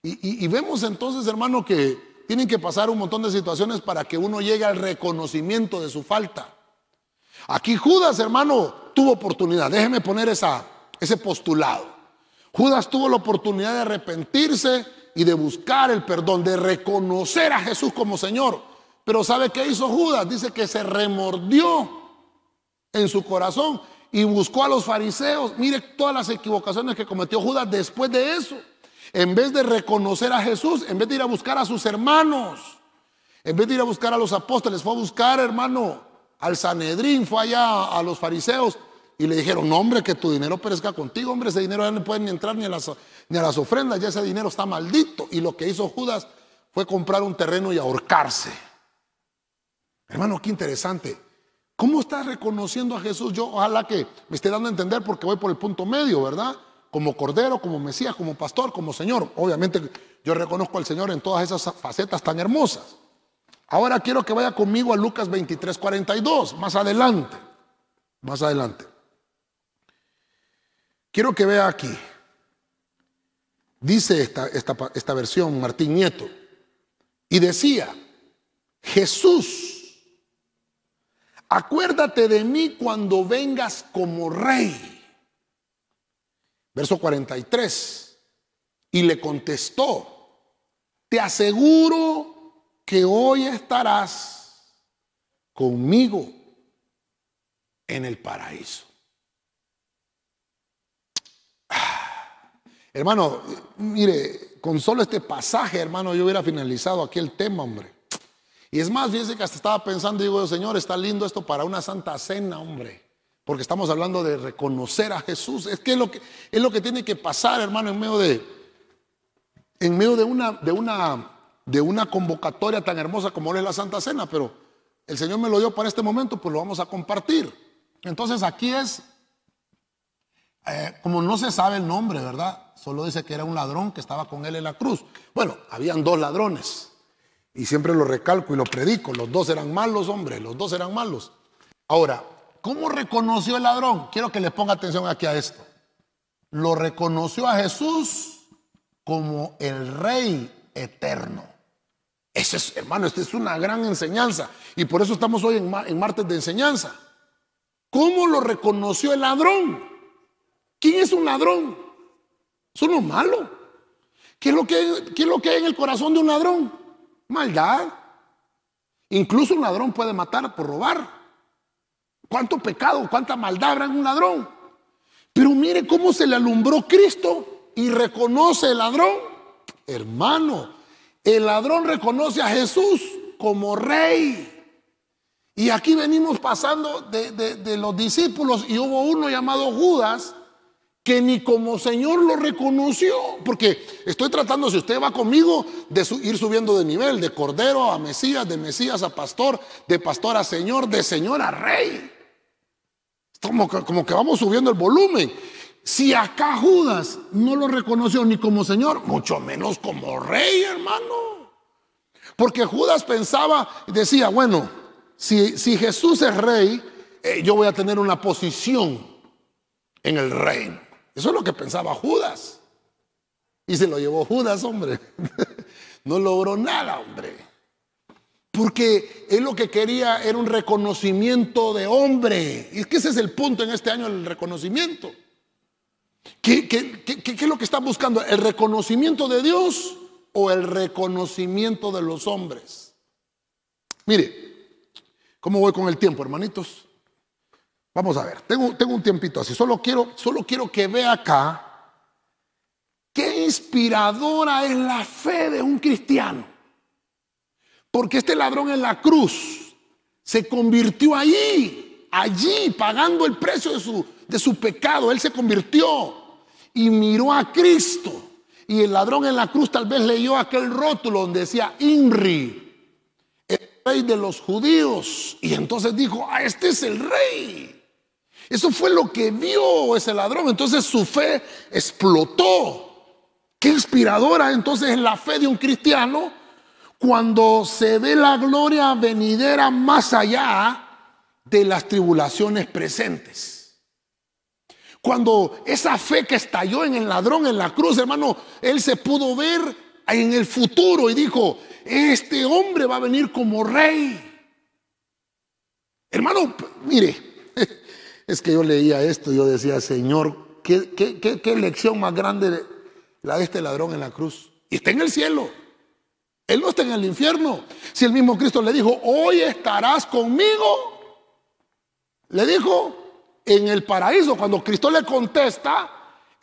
Y, vemos entonces, hermano, que tienen que pasar un montón de situaciones para que uno llegue al reconocimiento de su falta. Aquí Judas, hermano, tuvo oportunidad. Déjeme poner ese postulado. Judas tuvo la oportunidad de arrepentirse y de buscar el perdón, de reconocer a Jesús como Señor. Pero ¿sabe qué hizo Judas? Dice que se remordió en su corazón y buscó a los fariseos. Mire todas las equivocaciones que cometió Judas después de eso. En vez de reconocer a Jesús, en vez de ir a buscar a sus hermanos, en vez de ir a buscar a los apóstoles, fue a buscar, hermano, al Sanedrín, fue allá a los fariseos y le dijeron, no hombre, que tu dinero perezca contigo, hombre, ese dinero ya no puede ni entrar ni a, las, ni a las ofrendas, ya ese dinero está maldito. Y lo que hizo Judas fue comprar un terreno y ahorcarse. Hermano, qué interesante. ¿Cómo estás reconociendo a Jesús? Yo ojalá que me esté dando a entender porque voy por el punto medio, ¿verdad? como Cordero, como Mesías, como Pastor, como Señor. Obviamente yo reconozco al Señor en todas esas facetas tan hermosas. Ahora quiero que vaya conmigo a Lucas 23, 42, más adelante. Más adelante. Quiero que vea aquí. Dice esta, esta, esta versión Martín Nieto. Y decía, Jesús, acuérdate de mí cuando vengas como rey Verso 43. Y le contestó, te aseguro que hoy estarás conmigo en el paraíso. Hermano, mire, con solo este pasaje, hermano, yo hubiera finalizado aquí el tema, hombre. Y es más, fíjese que hasta estaba pensando, digo, Señor, está lindo esto para una santa cena, hombre. Porque estamos hablando de reconocer a Jesús. Es que es lo que, es lo que tiene que pasar, hermano, en medio de, en medio de una, de, una, de una convocatoria tan hermosa como es la Santa Cena. Pero el Señor me lo dio para este momento, pues lo vamos a compartir. Entonces aquí es, eh, como no se sabe el nombre, ¿verdad? Solo dice que era un ladrón que estaba con él en la cruz. Bueno, habían dos ladrones. Y siempre lo recalco y lo predico. Los dos eran malos, hombre. Los dos eran malos. Ahora, ¿Cómo reconoció el ladrón? Quiero que le ponga atención aquí a esto. Lo reconoció a Jesús como el Rey eterno. Ese es, hermano, esta es una gran enseñanza. Y por eso estamos hoy en, en martes de enseñanza. ¿Cómo lo reconoció el ladrón? ¿Quién es un ladrón? Es uno malo. ¿Qué es, lo que, ¿Qué es lo que hay en el corazón de un ladrón? Maldad. Incluso un ladrón puede matar por robar. ¿Cuánto pecado, cuánta maldad habrá en un ladrón? Pero mire cómo se le alumbró Cristo y reconoce el ladrón. Hermano, el ladrón reconoce a Jesús como rey. Y aquí venimos pasando de, de, los discípulos y hubo uno llamado Judas que ni como Señor lo reconoció, porque estoy tratando, si usted va conmigo, de ir subiendo de nivel, de cordero a Mesías, de Mesías a pastor, de pastor a Señor, de Señor a Rey. Como que, como que vamos subiendo el volumen. Si acá Judas no lo reconoció ni como Señor, mucho menos como rey, hermano. Porque Judas pensaba y decía, bueno, si, si Jesús es rey, eh, yo voy a tener una posición en el reino. Eso es lo que pensaba Judas. Y se lo llevó Judas, hombre. no logró nada, hombre. Porque él lo que quería era un reconocimiento de hombre. Y es que ese es el punto en este año, el reconocimiento. ¿Qué, es lo que está buscando? ¿El reconocimiento de Dios o el reconocimiento de los hombres? Mire, ¿cómo voy con el tiempo, hermanitos? Vamos a ver, tengo, tengo un tiempito así. Solo quiero, solo quiero que vea acá qué inspiradora es la fe de un cristiano. Porque este ladrón en la cruz se convirtió ahí allí pagando el precio de su, de su pecado. Él se convirtió y miró a Cristo. Y el ladrón en la cruz tal vez leyó aquel rótulo donde decía Inri, el rey de los judíos. Y entonces dijo, ah, este es el rey. Eso fue lo que vio ese ladrón. Entonces su fe explotó. Qué inspiradora entonces es la fe de un cristiano cuando se ve la gloria venidera más allá de las tribulaciones presentes. Cuando esa fe que estalló en el ladrón en la cruz, hermano, él se pudo ver en el futuro y dijo, este hombre va a venir como rey. Hermano, mire, es que yo leía esto y yo decía, Señor, ¿qué, qué, lección más grande la de este ladrón en la cruz. Y está en el cielo. Él no está en el infierno. Si el mismo Cristo le dijo, hoy estarás conmigo, le dijo en el paraíso. Cuando Cristo le contesta,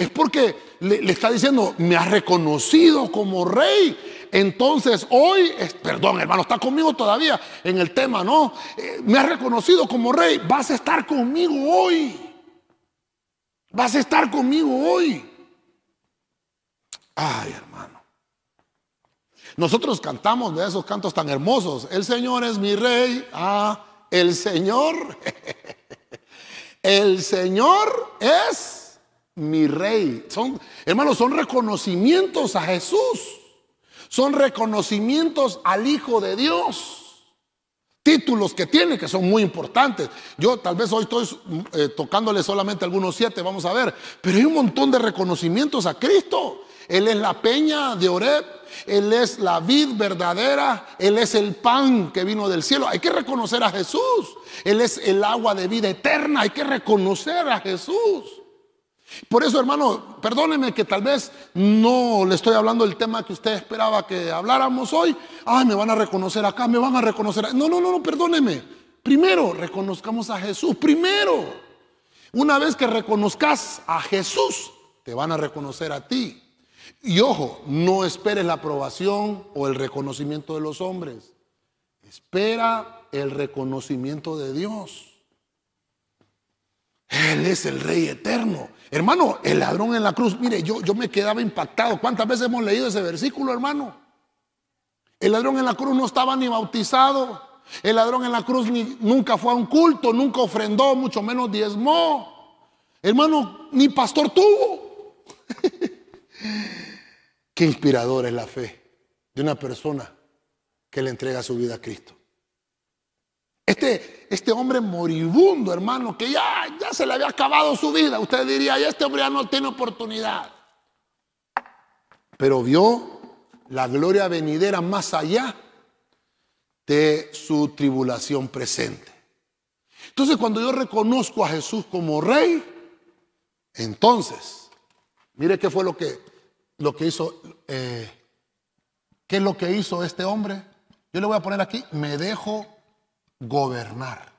es porque le, está diciendo, me has reconocido como rey. Entonces hoy, perdón hermano, está conmigo todavía en el tema, ¿no? Eh, me has reconocido como rey, vas a estar conmigo hoy. Vas a estar conmigo hoy. Ay, hermano. Nosotros cantamos de esos cantos tan hermosos. El Señor es mi rey. Ah, el Señor. El Señor es mi rey. Son, hermanos, son reconocimientos a Jesús. Son reconocimientos al Hijo de Dios. Títulos que tiene que son muy importantes. Yo tal vez hoy estoy eh, tocándole solamente algunos siete, vamos a ver. Pero hay un montón de reconocimientos a Cristo. Él es la peña de Oreb, Él es la vid verdadera, Él es el pan que vino del cielo. Hay que reconocer a Jesús. Él es el agua de vida eterna, hay que reconocer a Jesús. Por eso, hermano, perdóneme que tal vez no le estoy hablando del tema que usted esperaba que habláramos hoy. Ay, me van a reconocer acá, me van a reconocer. No, no, no, no, perdóneme. Primero, reconozcamos a Jesús. Primero, una vez que reconozcas a Jesús, te van a reconocer a ti. Y ojo, no esperes la aprobación o el reconocimiento de los hombres. Espera el reconocimiento de Dios. Él es el Rey eterno. Hermano, el ladrón en la cruz, mire, yo, yo me quedaba impactado. ¿Cuántas veces hemos leído ese versículo, hermano? El ladrón en la cruz no estaba ni bautizado. El ladrón en la cruz ni, nunca fue a un culto, nunca ofrendó, mucho menos diezmó. Hermano, ni pastor tuvo. Qué inspiradora es la fe de una persona que le entrega su vida a Cristo. Este, este hombre moribundo, hermano, que ya, ya se le había acabado su vida, usted diría, ya este hombre ya no tiene oportunidad. Pero vio la gloria venidera más allá de su tribulación presente. Entonces, cuando yo reconozco a Jesús como rey, entonces, mire qué fue lo que lo que hizo, eh, ¿qué es lo que hizo este hombre? Yo le voy a poner aquí, me dejo gobernar.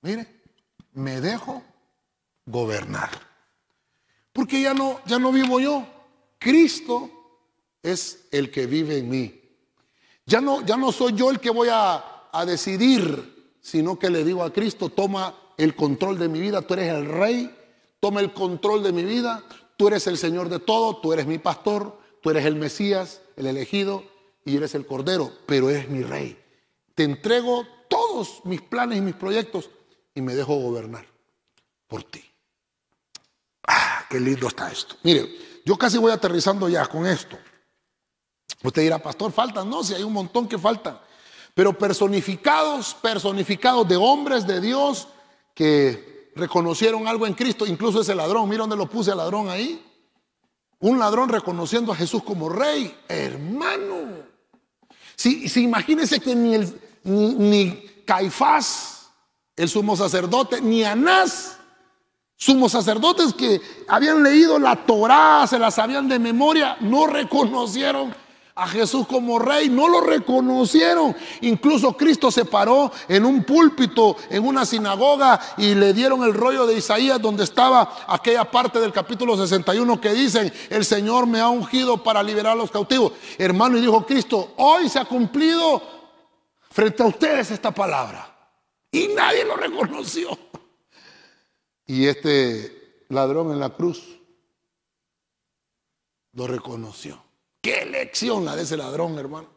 Mire, me dejo gobernar. Porque ya no, ya no vivo yo. Cristo es el que vive en mí. Ya no, ya no soy yo el que voy a, a decidir, sino que le digo a Cristo, toma el control de mi vida, tú eres el rey, toma el control de mi vida, Tú eres el Señor de todo, tú eres mi pastor, tú eres el Mesías, el elegido, y eres el Cordero, pero eres mi rey. Te entrego mis planes y mis proyectos y me dejo gobernar por ti. Ah, qué lindo está esto. Mire, yo casi voy aterrizando ya con esto. Usted dirá, pastor, faltan, no, si hay un montón que faltan. Pero personificados, personificados de hombres de Dios que reconocieron algo en Cristo, incluso ese ladrón, mira dónde lo puse al ladrón ahí. Un ladrón reconociendo a Jesús como rey, hermano. Si, si imagínense que ni, el, ni, Caifás, el sumo sacerdote, ni Anás, sumos sacerdotes que habían leído la Torá, se la sabían de memoria, no reconocieron a Jesús como rey, no lo reconocieron. Incluso Cristo se paró en un púlpito, en una sinagoga, y le dieron el rollo de Isaías donde estaba aquella parte del capítulo 61 que dicen, el Señor me ha ungido para liberar a los cautivos. Hermano, y dijo Cristo, hoy se ha cumplido frente a ustedes esta palabra. Y nadie lo reconoció. Y este ladrón en la cruz lo reconoció. Qué lección la de ese ladrón, hermano.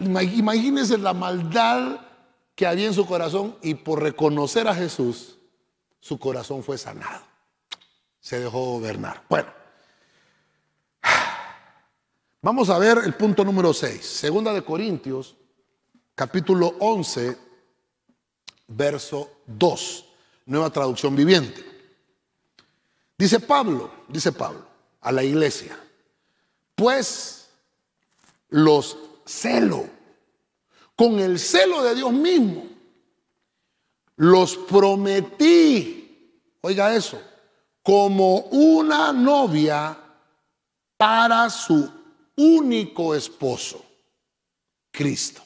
Imagínense la maldad que había en su corazón y por reconocer a Jesús, su corazón fue sanado. Se dejó gobernar. Bueno, vamos a ver el punto número 6. Segunda de Corintios, capítulo 11, verso 2. Nueva traducción viviente. Dice Pablo, dice Pablo, a la iglesia, pues los celo, con el celo de Dios mismo, los prometí, oiga eso, como una novia para su único esposo, Cristo.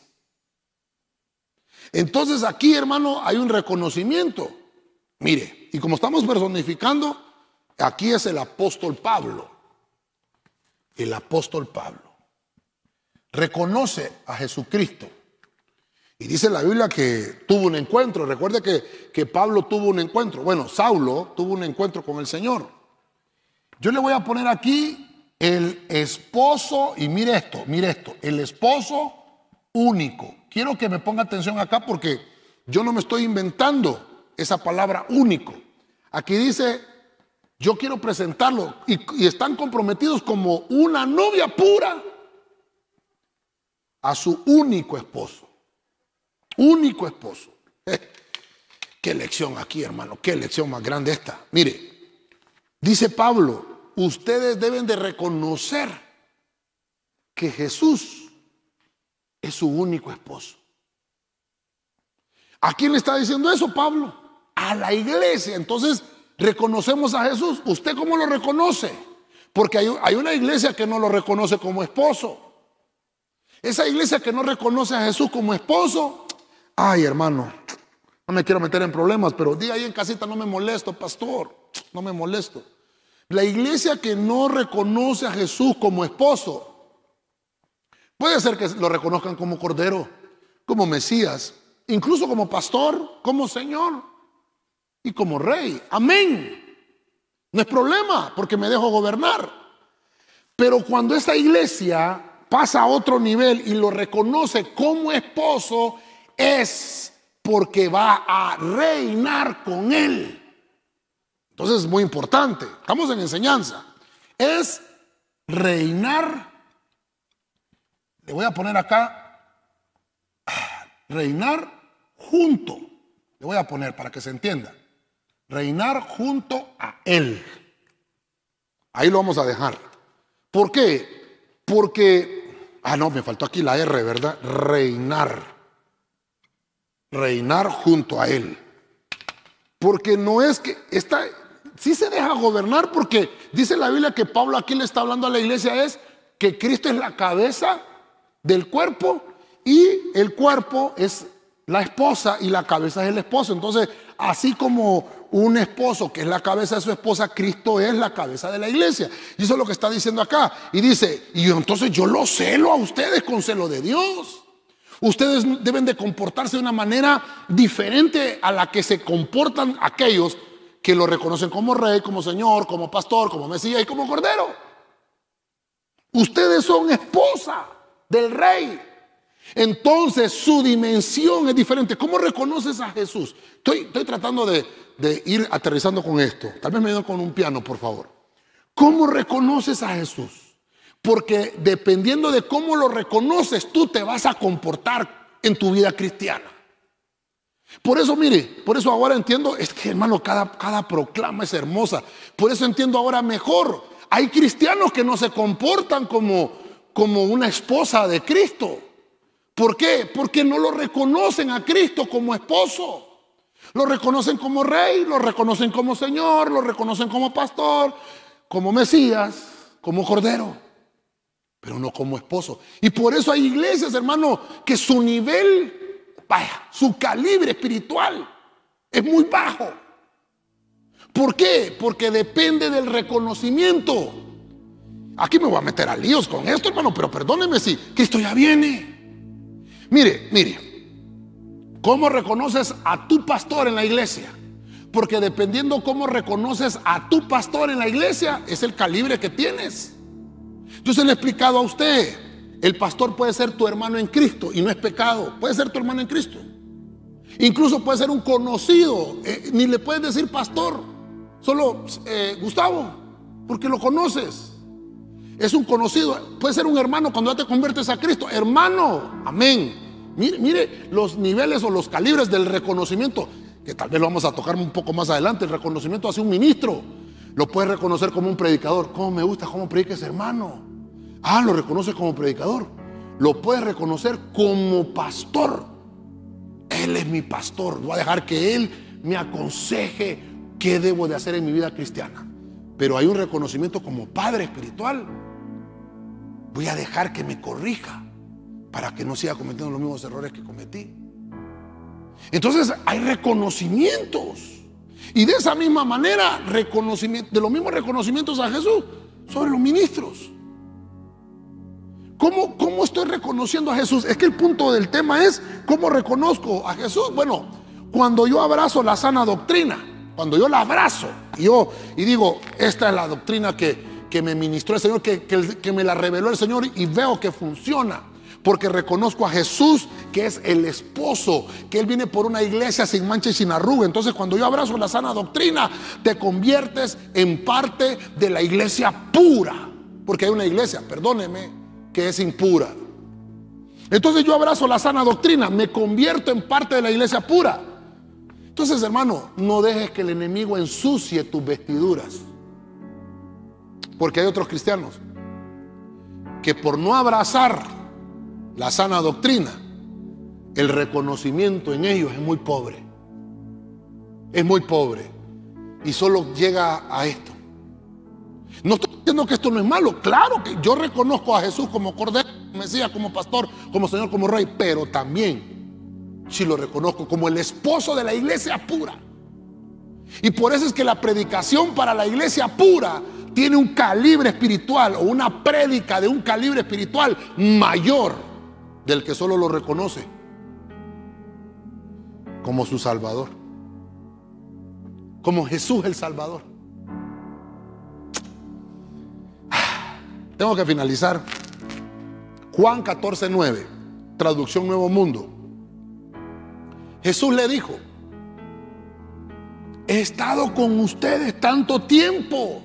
Entonces aquí, hermano, hay un reconocimiento. Mire, y como estamos personificando, aquí es el apóstol Pablo. El apóstol Pablo reconoce a Jesucristo. Y dice la Biblia que tuvo un encuentro. Recuerde que, que Pablo tuvo un encuentro. Bueno, Saulo tuvo un encuentro con el Señor. Yo le voy a poner aquí el esposo, y mire esto, mire esto, el esposo único. Quiero que me ponga atención acá porque yo no me estoy inventando esa palabra único. Aquí dice, yo quiero presentarlo y, están comprometidos como una novia pura a su único esposo. Único esposo. qué lección aquí, hermano. Qué lección más grande esta. Mire, dice Pablo, ustedes deben de reconocer que Jesús es su único esposo. ¿A quién le está diciendo eso, Pablo? A la iglesia. Entonces, reconocemos a Jesús. ¿Usted cómo lo reconoce? Porque hay, hay una iglesia que no lo reconoce como esposo. Esa iglesia que no reconoce a Jesús como esposo, ay hermano, no me quiero meter en problemas, pero di ahí en casita no me molesto, pastor, no me molesto. La iglesia que no reconoce a Jesús como esposo, puede ser que lo reconozcan como cordero, como Mesías, incluso como pastor, como Señor y como rey. Amén. No es problema porque me dejo gobernar. Pero cuando esta iglesia pasa a otro nivel y lo reconoce como esposo, es porque va a reinar con él. Entonces es muy importante. Estamos en enseñanza. Es reinar. Le voy a poner acá, reinar junto. Le voy a poner para que se entienda. Reinar junto a Él. Ahí lo vamos a dejar. ¿Por qué? Porque Ah, no, me faltó aquí la R, ¿verdad? Reinar. Reinar junto a Él. Porque no es que está, sí se deja gobernar porque dice la Biblia que Pablo aquí le está hablando a la iglesia es que Cristo es la cabeza del cuerpo y el cuerpo es la esposa y la cabeza es el esposo. Entonces, así como un esposo que es la cabeza de su esposa, Cristo es la cabeza de la iglesia. Y eso es lo que está diciendo acá. Y dice, y entonces yo lo celo a ustedes con celo de Dios. Ustedes deben de comportarse de una manera diferente a la que se comportan aquellos que lo reconocen como rey, como señor, como pastor, como mesías y como cordero. Ustedes son esposa del rey. Entonces su dimensión es diferente. ¿Cómo reconoces a Jesús? Estoy, tratando de, de ir aterrizando con esto. Tal vez me ayuden con un piano, por favor. ¿Cómo reconoces a Jesús? Porque dependiendo de cómo lo reconoces, tú te vas a comportar en tu vida cristiana. Por eso, mire, por eso ahora entiendo, es que hermano, cada, cada proclama es hermosa. Por eso entiendo ahora mejor. Hay cristianos que no se comportan como, como una esposa de Cristo. ¿Por qué? Porque no lo reconocen a Cristo como esposo. Lo reconocen como rey, lo reconocen como señor, lo reconocen como pastor, como Mesías, como cordero, pero no como esposo. Y por eso hay iglesias, hermano, que su nivel, vaya, su calibre espiritual es muy bajo. ¿Por qué? Porque depende del reconocimiento. Aquí me voy a meter a líos con esto, hermano, pero perdóneme si Cristo ya viene. Mire, mire, ¿Cómo reconoces a tu pastor en la iglesia? Porque dependiendo cómo reconoces a tu pastor en la iglesia, es el calibre que tienes. Yo se lo he explicado a usted. El pastor puede ser tu hermano en Cristo y no es pecado. Puede ser tu hermano en Cristo. Incluso puede ser un conocido. Eh, ni le puedes decir pastor. Solo eh, Gustavo, porque lo conoces. Es un conocido. Puede ser un hermano cuando ya te conviertes a Cristo. Hermano, amén. Mire, los niveles o los calibres del reconocimiento, que tal vez lo vamos a tocar un poco más adelante. El reconocimiento hacia un ministro. Lo puedes reconocer como un predicador. ¿Cómo me gusta cómo predica ese hermano? Ah, lo reconoce como predicador. Lo puedes reconocer como pastor. Él es mi pastor. Voy a dejar que Él me aconseje qué debo de hacer en mi vida cristiana. Pero hay un reconocimiento como padre espiritual. Voy a dejar que me corrija para que no siga cometiendo los mismos errores que cometí. Entonces hay reconocimientos. Y de esa misma manera, reconocimiento, de los mismos reconocimientos a Jesús sobre los ministros. ¿Cómo, ¿Cómo estoy reconociendo a Jesús? Es que el punto del tema es cómo reconozco a Jesús. Bueno, cuando yo abrazo la sana doctrina, cuando yo la abrazo y yo y digo, esta es la doctrina que, me ministró el Señor, que, que me la reveló el Señor y veo que funciona porque reconozco a Jesús que es el esposo, que Él viene por una iglesia sin mancha y sin arruga. Entonces cuando yo abrazo la sana doctrina, te conviertes en parte de la iglesia pura, porque hay una iglesia, perdóneme, que es impura. Entonces yo abrazo la sana doctrina, me convierto en parte de la iglesia pura. Entonces, hermano, no dejes que el enemigo ensucie tus vestiduras. Porque hay otros cristianos que por no abrazar la sana doctrina, el reconocimiento en ellos es muy pobre. Es muy pobre. Y solo llega a esto. No estoy diciendo que esto no es malo. Claro que yo reconozco a Jesús como Cordero, como Mesías, como Pastor, como Señor, como Rey. Pero también, si lo reconozco como el esposo de la iglesia pura. Y por eso es que la predicación para la iglesia pura tiene un calibre espiritual o una prédica de un calibre espiritual mayor del que solo lo reconoce como su Salvador, como Jesús el Salvador. Tengo que finalizar. Juan 14, 9, traducción Nuevo Mundo. Jesús le dijo, he estado con ustedes tanto tiempo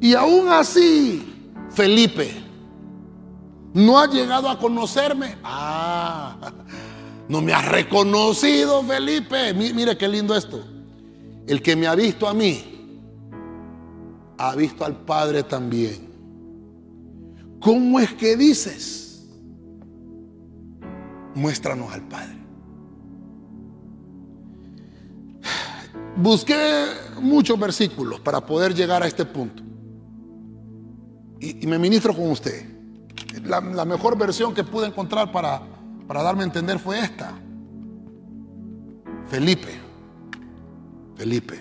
y aún así, Felipe, no ha llegado a conocerme. Ah, no me ha reconocido, Felipe. Mire qué lindo esto. El que me ha visto a mí, ha visto al Padre también. ¿Cómo es que dices? Muéstranos al Padre. Busqué muchos versículos para poder llegar a este punto. Y, me ministro con usted la, mejor versión que pude encontrar para, para darme a entender fue esta. Felipe. Felipe.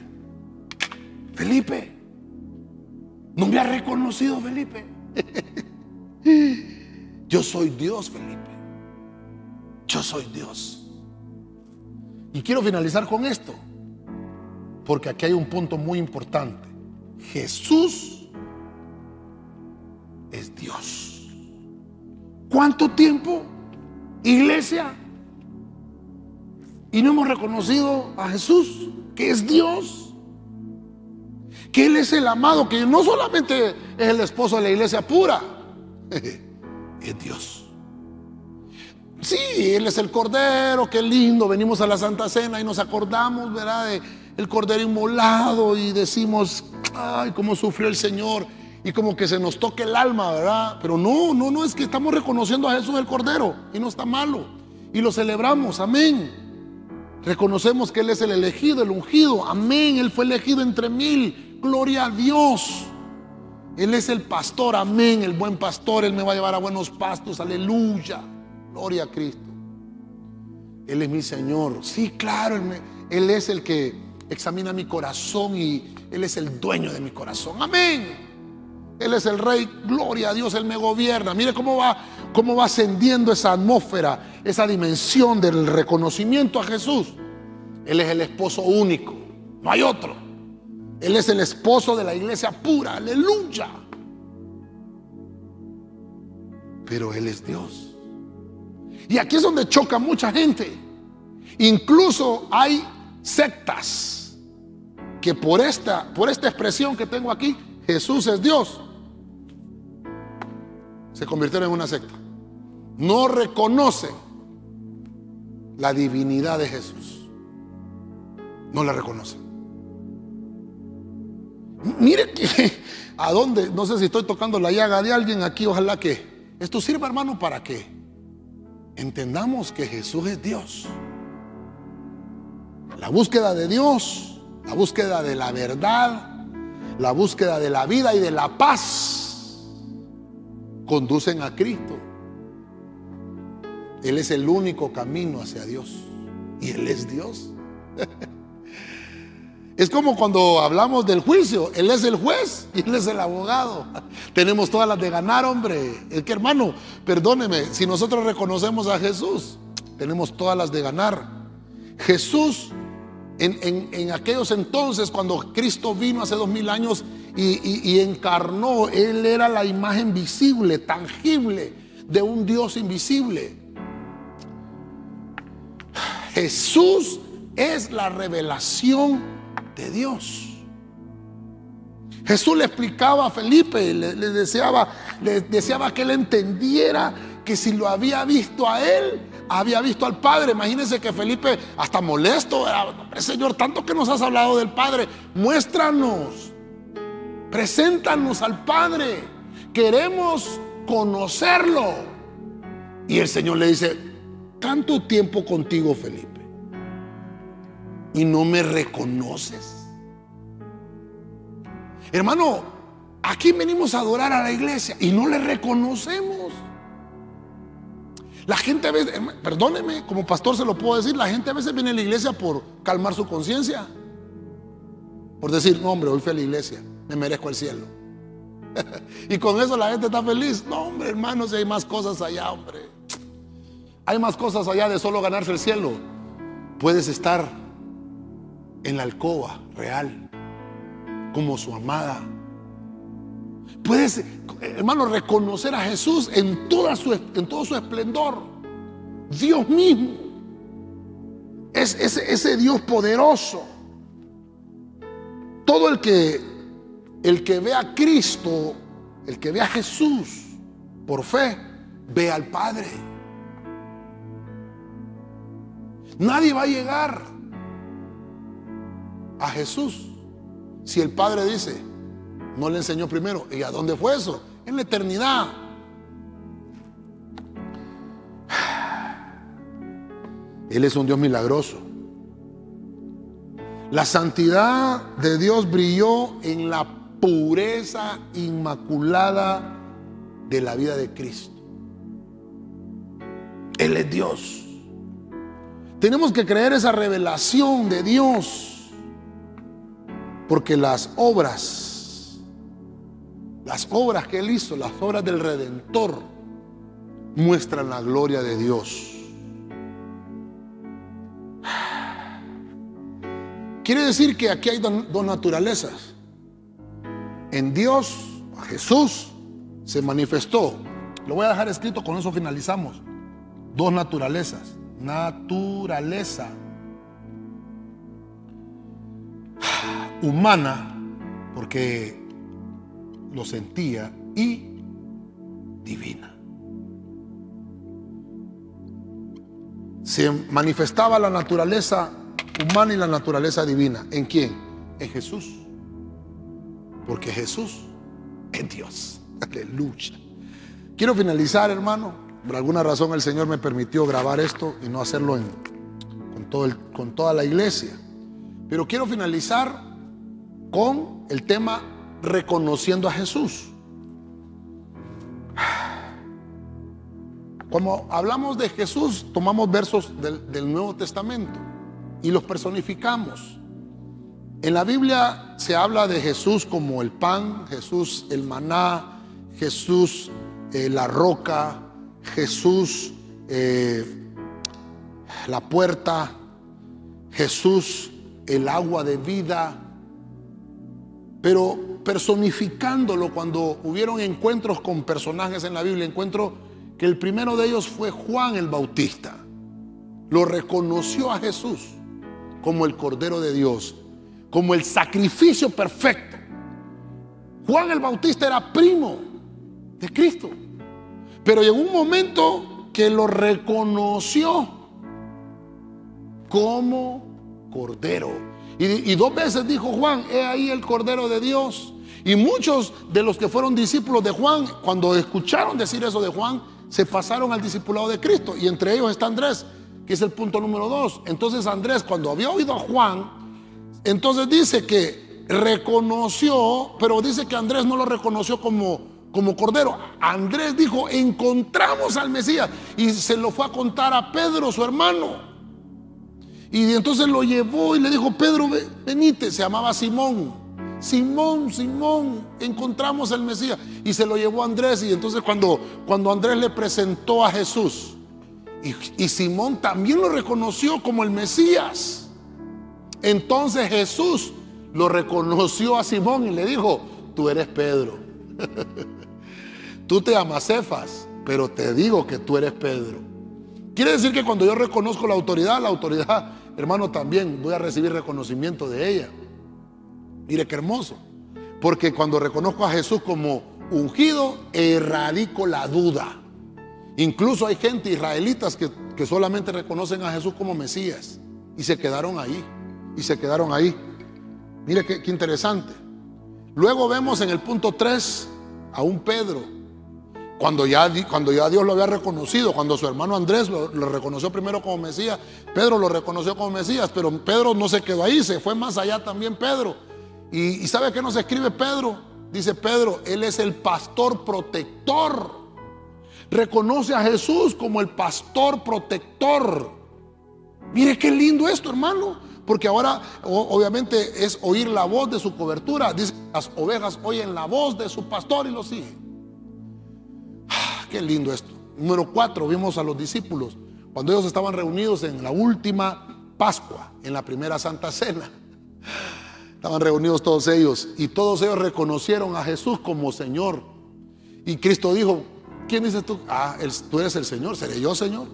Felipe. No me ha reconocido Felipe. Yo soy Dios, Felipe. Yo soy Dios. Y quiero finalizar con esto. Porque aquí hay un punto muy importante. Jesús es Dios. ¿Cuánto tiempo? Iglesia. Y no hemos reconocido a Jesús, que es Dios. Que Él es el amado, que no solamente es el esposo de la iglesia pura, es Dios. Sí, Él es el Cordero, qué lindo. Venimos a la Santa Cena y nos acordamos, ¿verdad? De el Cordero inmolado y decimos, ay, cómo sufrió el Señor y como que se nos toque el alma, ¿verdad? Pero no, no, no, es que estamos reconociendo a Jesús el Cordero y no está malo. Y lo celebramos, amén. Reconocemos que Él es el elegido, el ungido, amén. Él fue elegido entre mil, gloria a Dios. Él es el pastor, amén, el buen pastor. Él me va a llevar a buenos pastos, aleluya. Gloria a Cristo. Él es mi Señor. Sí, claro, él, él es el que examina mi corazón y Él es el dueño de mi corazón. Amén. Él es el rey, gloria a Dios, Él me gobierna. Mire cómo va cómo va ascendiendo esa atmósfera, esa dimensión del reconocimiento a Jesús. Él es el esposo único, no hay otro. Él es el esposo de la iglesia pura, aleluya. Pero Él es Dios. Y aquí es donde choca mucha gente. Incluso hay sectas que por esta, por esta expresión que tengo aquí, Jesús es Dios, se convirtieron en una secta. No reconocen la divinidad de Jesús. No la reconocen. Mire que a dónde, no sé si estoy tocando la llaga de alguien aquí, ojalá que esto sirva hermano para que entendamos que Jesús es Dios. La búsqueda de Dios, la búsqueda de la verdad, la búsqueda de la vida y de la paz conducen a Cristo. Él es el único camino hacia Dios. Y Él es Dios. Es como cuando hablamos del juicio. Él es el juez y Él es el abogado. Tenemos todas las de ganar, hombre. Es que hermano, perdóneme, si nosotros reconocemos a Jesús, tenemos todas las de ganar. Jesús, en, aquellos entonces, cuando Cristo vino hace dos mil años y, y encarnó, Él era la imagen visible, tangible de un Dios invisible. Jesús es la revelación de Dios. Jesús le explicaba a Felipe, le, deseaba, le deseaba que él entendiera que si lo había visto a él, había visto al Padre. Imagínense que Felipe hasta molesto, Señor, tanto que nos has hablado del Padre, muéstranos, preséntanos al Padre, queremos conocerlo. Y el Señor le dice, tanto tiempo contigo, Felipe y no me reconoces. Hermano, aquí venimos a adorar a la iglesia y no le reconocemos. La gente a veces, perdóneme, como pastor se lo puedo decir, la gente a veces viene a la iglesia por calmar su conciencia. Por decir, no hombre, hoy fui a la iglesia, me merezco el cielo. y con eso la gente está feliz. No hombre, hermano, si hay más cosas allá, hombre. Hay más cosas allá de solo ganarse el cielo. Puedes estar en la alcoba real, como su amada. Puedes, hermano, reconocer a Jesús en, toda su, en todo su esplendor. Dios mismo. Es ese, Dios poderoso. Todo el que, el que ve a Cristo, el que ve a Jesús por fe, ve al Padre. Nadie va a llegar a Jesús. Si el Padre dice, no le enseñó primero, ¿y a dónde fue eso? En la eternidad. Él es un Dios milagroso. La santidad de Dios brilló en la pureza inmaculada de la vida de Cristo. Él es Dios. Tenemos que creer esa revelación de Dios porque las obras, las obras que Él hizo, las obras del Redentor, muestran la gloria de Dios. Quiere decir que aquí hay dos naturalezas. En Dios, Jesús, se manifestó. Lo voy a dejar escrito, con eso finalizamos. Dos naturalezas. Naturaleza humana, porque lo sentía, y divina. Se manifestaba la naturaleza humana y la naturaleza divina. ¿En quién? En Jesús. Porque Jesús es Dios. Aleluya. Quiero finalizar, hermano. Por alguna razón el Señor me permitió grabar esto y no hacerlo con, todo con toda la iglesia. Pero quiero finalizar con el tema reconociendo a Jesús. Como hablamos de Jesús, tomamos versos del, Nuevo Testamento y los personificamos. En la Biblia se habla de Jesús como el pan, Jesús el maná, Jesús eh, la roca, Jesús eh, la puerta, Jesús el agua de vida, pero personificándolo cuando hubieron encuentros con personajes en la Biblia, encuentro que el primero de ellos fue Juan el Bautista. Lo reconoció a Jesús como el Cordero de Dios, como el sacrificio perfecto. Juan el Bautista era primo de Cristo, pero llegó un momento que lo reconoció como Cordero. Y, dos veces dijo Juan, he ahí el Cordero de Dios. Y muchos de los que fueron discípulos de Juan, cuando escucharon decir eso de Juan, se pasaron al discipulado de Cristo. Y entre ellos está Andrés, que es el punto número dos. Entonces Andrés, cuando había oído a Juan, entonces dice que reconoció, pero dice que Andrés no lo reconoció como, como cordero. Andrés dijo, encontramos al Mesías. Y se lo fue a contar a Pedro, su hermano. Y entonces lo llevó y le dijo, Pedro, venite, se llamaba Simón. Simón, Simón, encontramos al Mesías. Y se lo llevó a Andrés. Y entonces cuando, cuando Andrés le presentó a Jesús, y, Simón también lo reconoció como el Mesías. Entonces Jesús lo reconoció a Simón y le dijo, tú eres Pedro. tú te llamas Cefas, pero te digo que tú eres Pedro. Quiere decir que cuando yo reconozco la autoridad, la autoridad, hermano, también voy a recibir reconocimiento de ella. Mire qué hermoso. Porque cuando reconozco a Jesús como ungido, erradico la duda. Incluso hay gente israelitas que, solamente reconocen a Jesús como Mesías y se quedaron ahí. Y se quedaron ahí. Mire qué, interesante. Luego vemos en el punto 3 a un Pedro. Cuando ya, cuando ya Dios lo había reconocido, cuando su hermano Andrés lo, reconoció primero como Mesías, Pedro lo reconoció como Mesías, pero Pedro no se quedó ahí, se fue más allá también Pedro y, ¿sabe qué nos escribe Pedro? Dice Pedro, Él es el pastor protector. Reconoce a Jesús como el pastor protector. Mire qué lindo esto, hermano. Porque ahora obviamente es oír la voz de su cobertura. Dice, las ovejas oyen la voz de su pastor y lo siguen. Qué lindo esto. Número cuatro, vimos a los discípulos cuando ellos estaban reunidos en la última Pascua, en la primera Santa Cena. Estaban reunidos todos ellos y todos ellos reconocieron a Jesús como Señor. Y Cristo dijo, ¿quién dices tú? Ah, tú eres el Señor, ¿seré yo Señor?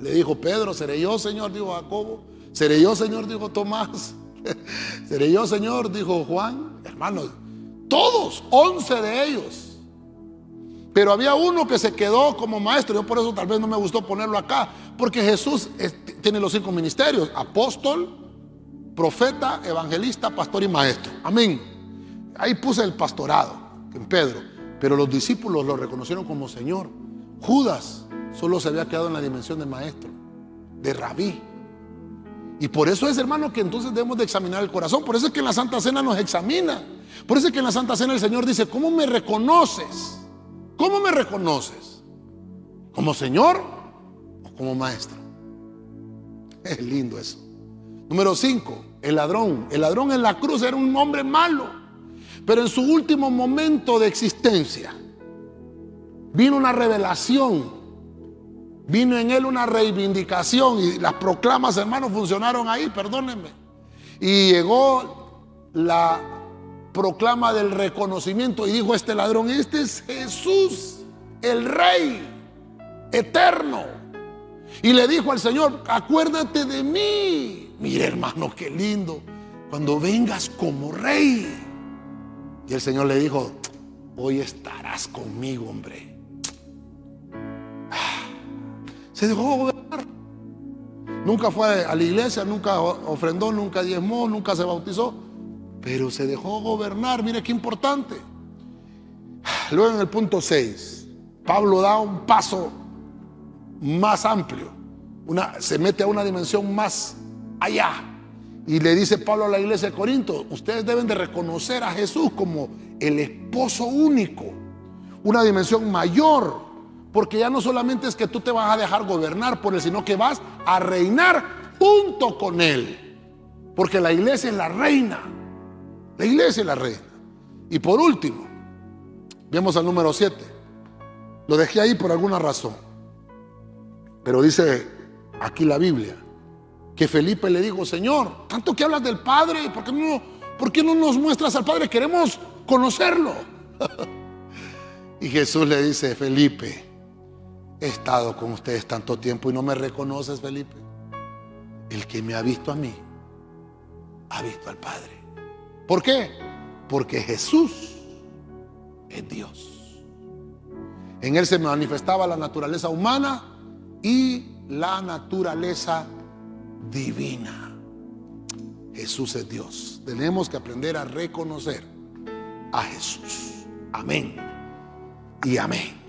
Le dijo Pedro, ¿seré yo Señor? Dijo Jacobo. ¿Seré yo Señor? Dijo Tomás. ¿Seré yo Señor? Dijo Juan. Hermanos, todos, once de ellos. Pero había uno que se quedó como maestro. Yo por eso tal vez no me gustó ponerlo acá. Porque Jesús tiene los cinco ministerios. Apóstol, profeta, evangelista, pastor y maestro. Amén. Ahí puse el pastorado en Pedro, pero los discípulos lo reconocieron como Señor. Judas solo se había quedado en la dimensión de maestro, de rabí. Y por eso es, hermano, que entonces debemos de examinar el corazón. Por eso es que en la Santa Cena nos examina. Por eso es que en la Santa Cena el Señor dice, ¿cómo me reconoces? ¿Cómo me reconoces? ¿Como Señor o como maestro? Es lindo eso. Número 5, el ladrón. El ladrón en la cruz era un hombre malo, pero en su último momento de existencia vino una revelación, vino en él una reivindicación y las proclamas, hermanos, funcionaron ahí, perdónenme. Y llegó la proclama del reconocimiento y dijo este ladrón, este es Jesús, el rey eterno. Y le dijo al Señor, acuérdate de mí Mire hermano, qué lindo. Cuando vengas como rey. Y el Señor le dijo, hoy estarás conmigo, hombre. Se dejó gobernar. Nunca fue a la iglesia, nunca ofrendó, nunca diezmó, nunca se bautizó. Pero se dejó gobernar. Mire qué importante. Luego en el punto 6, Pablo da un paso más amplio. Una, se mete a una dimensión más allá. Y le dice Pablo a la iglesia de Corinto, ustedes deben de reconocer a Jesús como el esposo único, una dimensión mayor, porque ya no solamente es que tú te vas a dejar gobernar por él, sino que vas a reinar junto con él. Porque la iglesia es la reina. La iglesia es la reina. Y por último, vemos al número 7. Lo dejé ahí por alguna razón. Pero dice aquí la Biblia que Felipe le dijo, Señor, tanto que hablas del Padre, ¿por no, por qué no nos muestras al Padre? Queremos conocerlo. y Jesús le dice, Felipe, he estado con ustedes tanto tiempo y no me reconoces, Felipe. El que me ha visto a mí, ha visto al Padre. ¿Por qué? Porque Jesús es Dios. En Él se manifestaba la naturaleza humana y la naturaleza divina. Jesús es Dios. Tenemos que aprender a reconocer a Jesús. Amén. Y amén.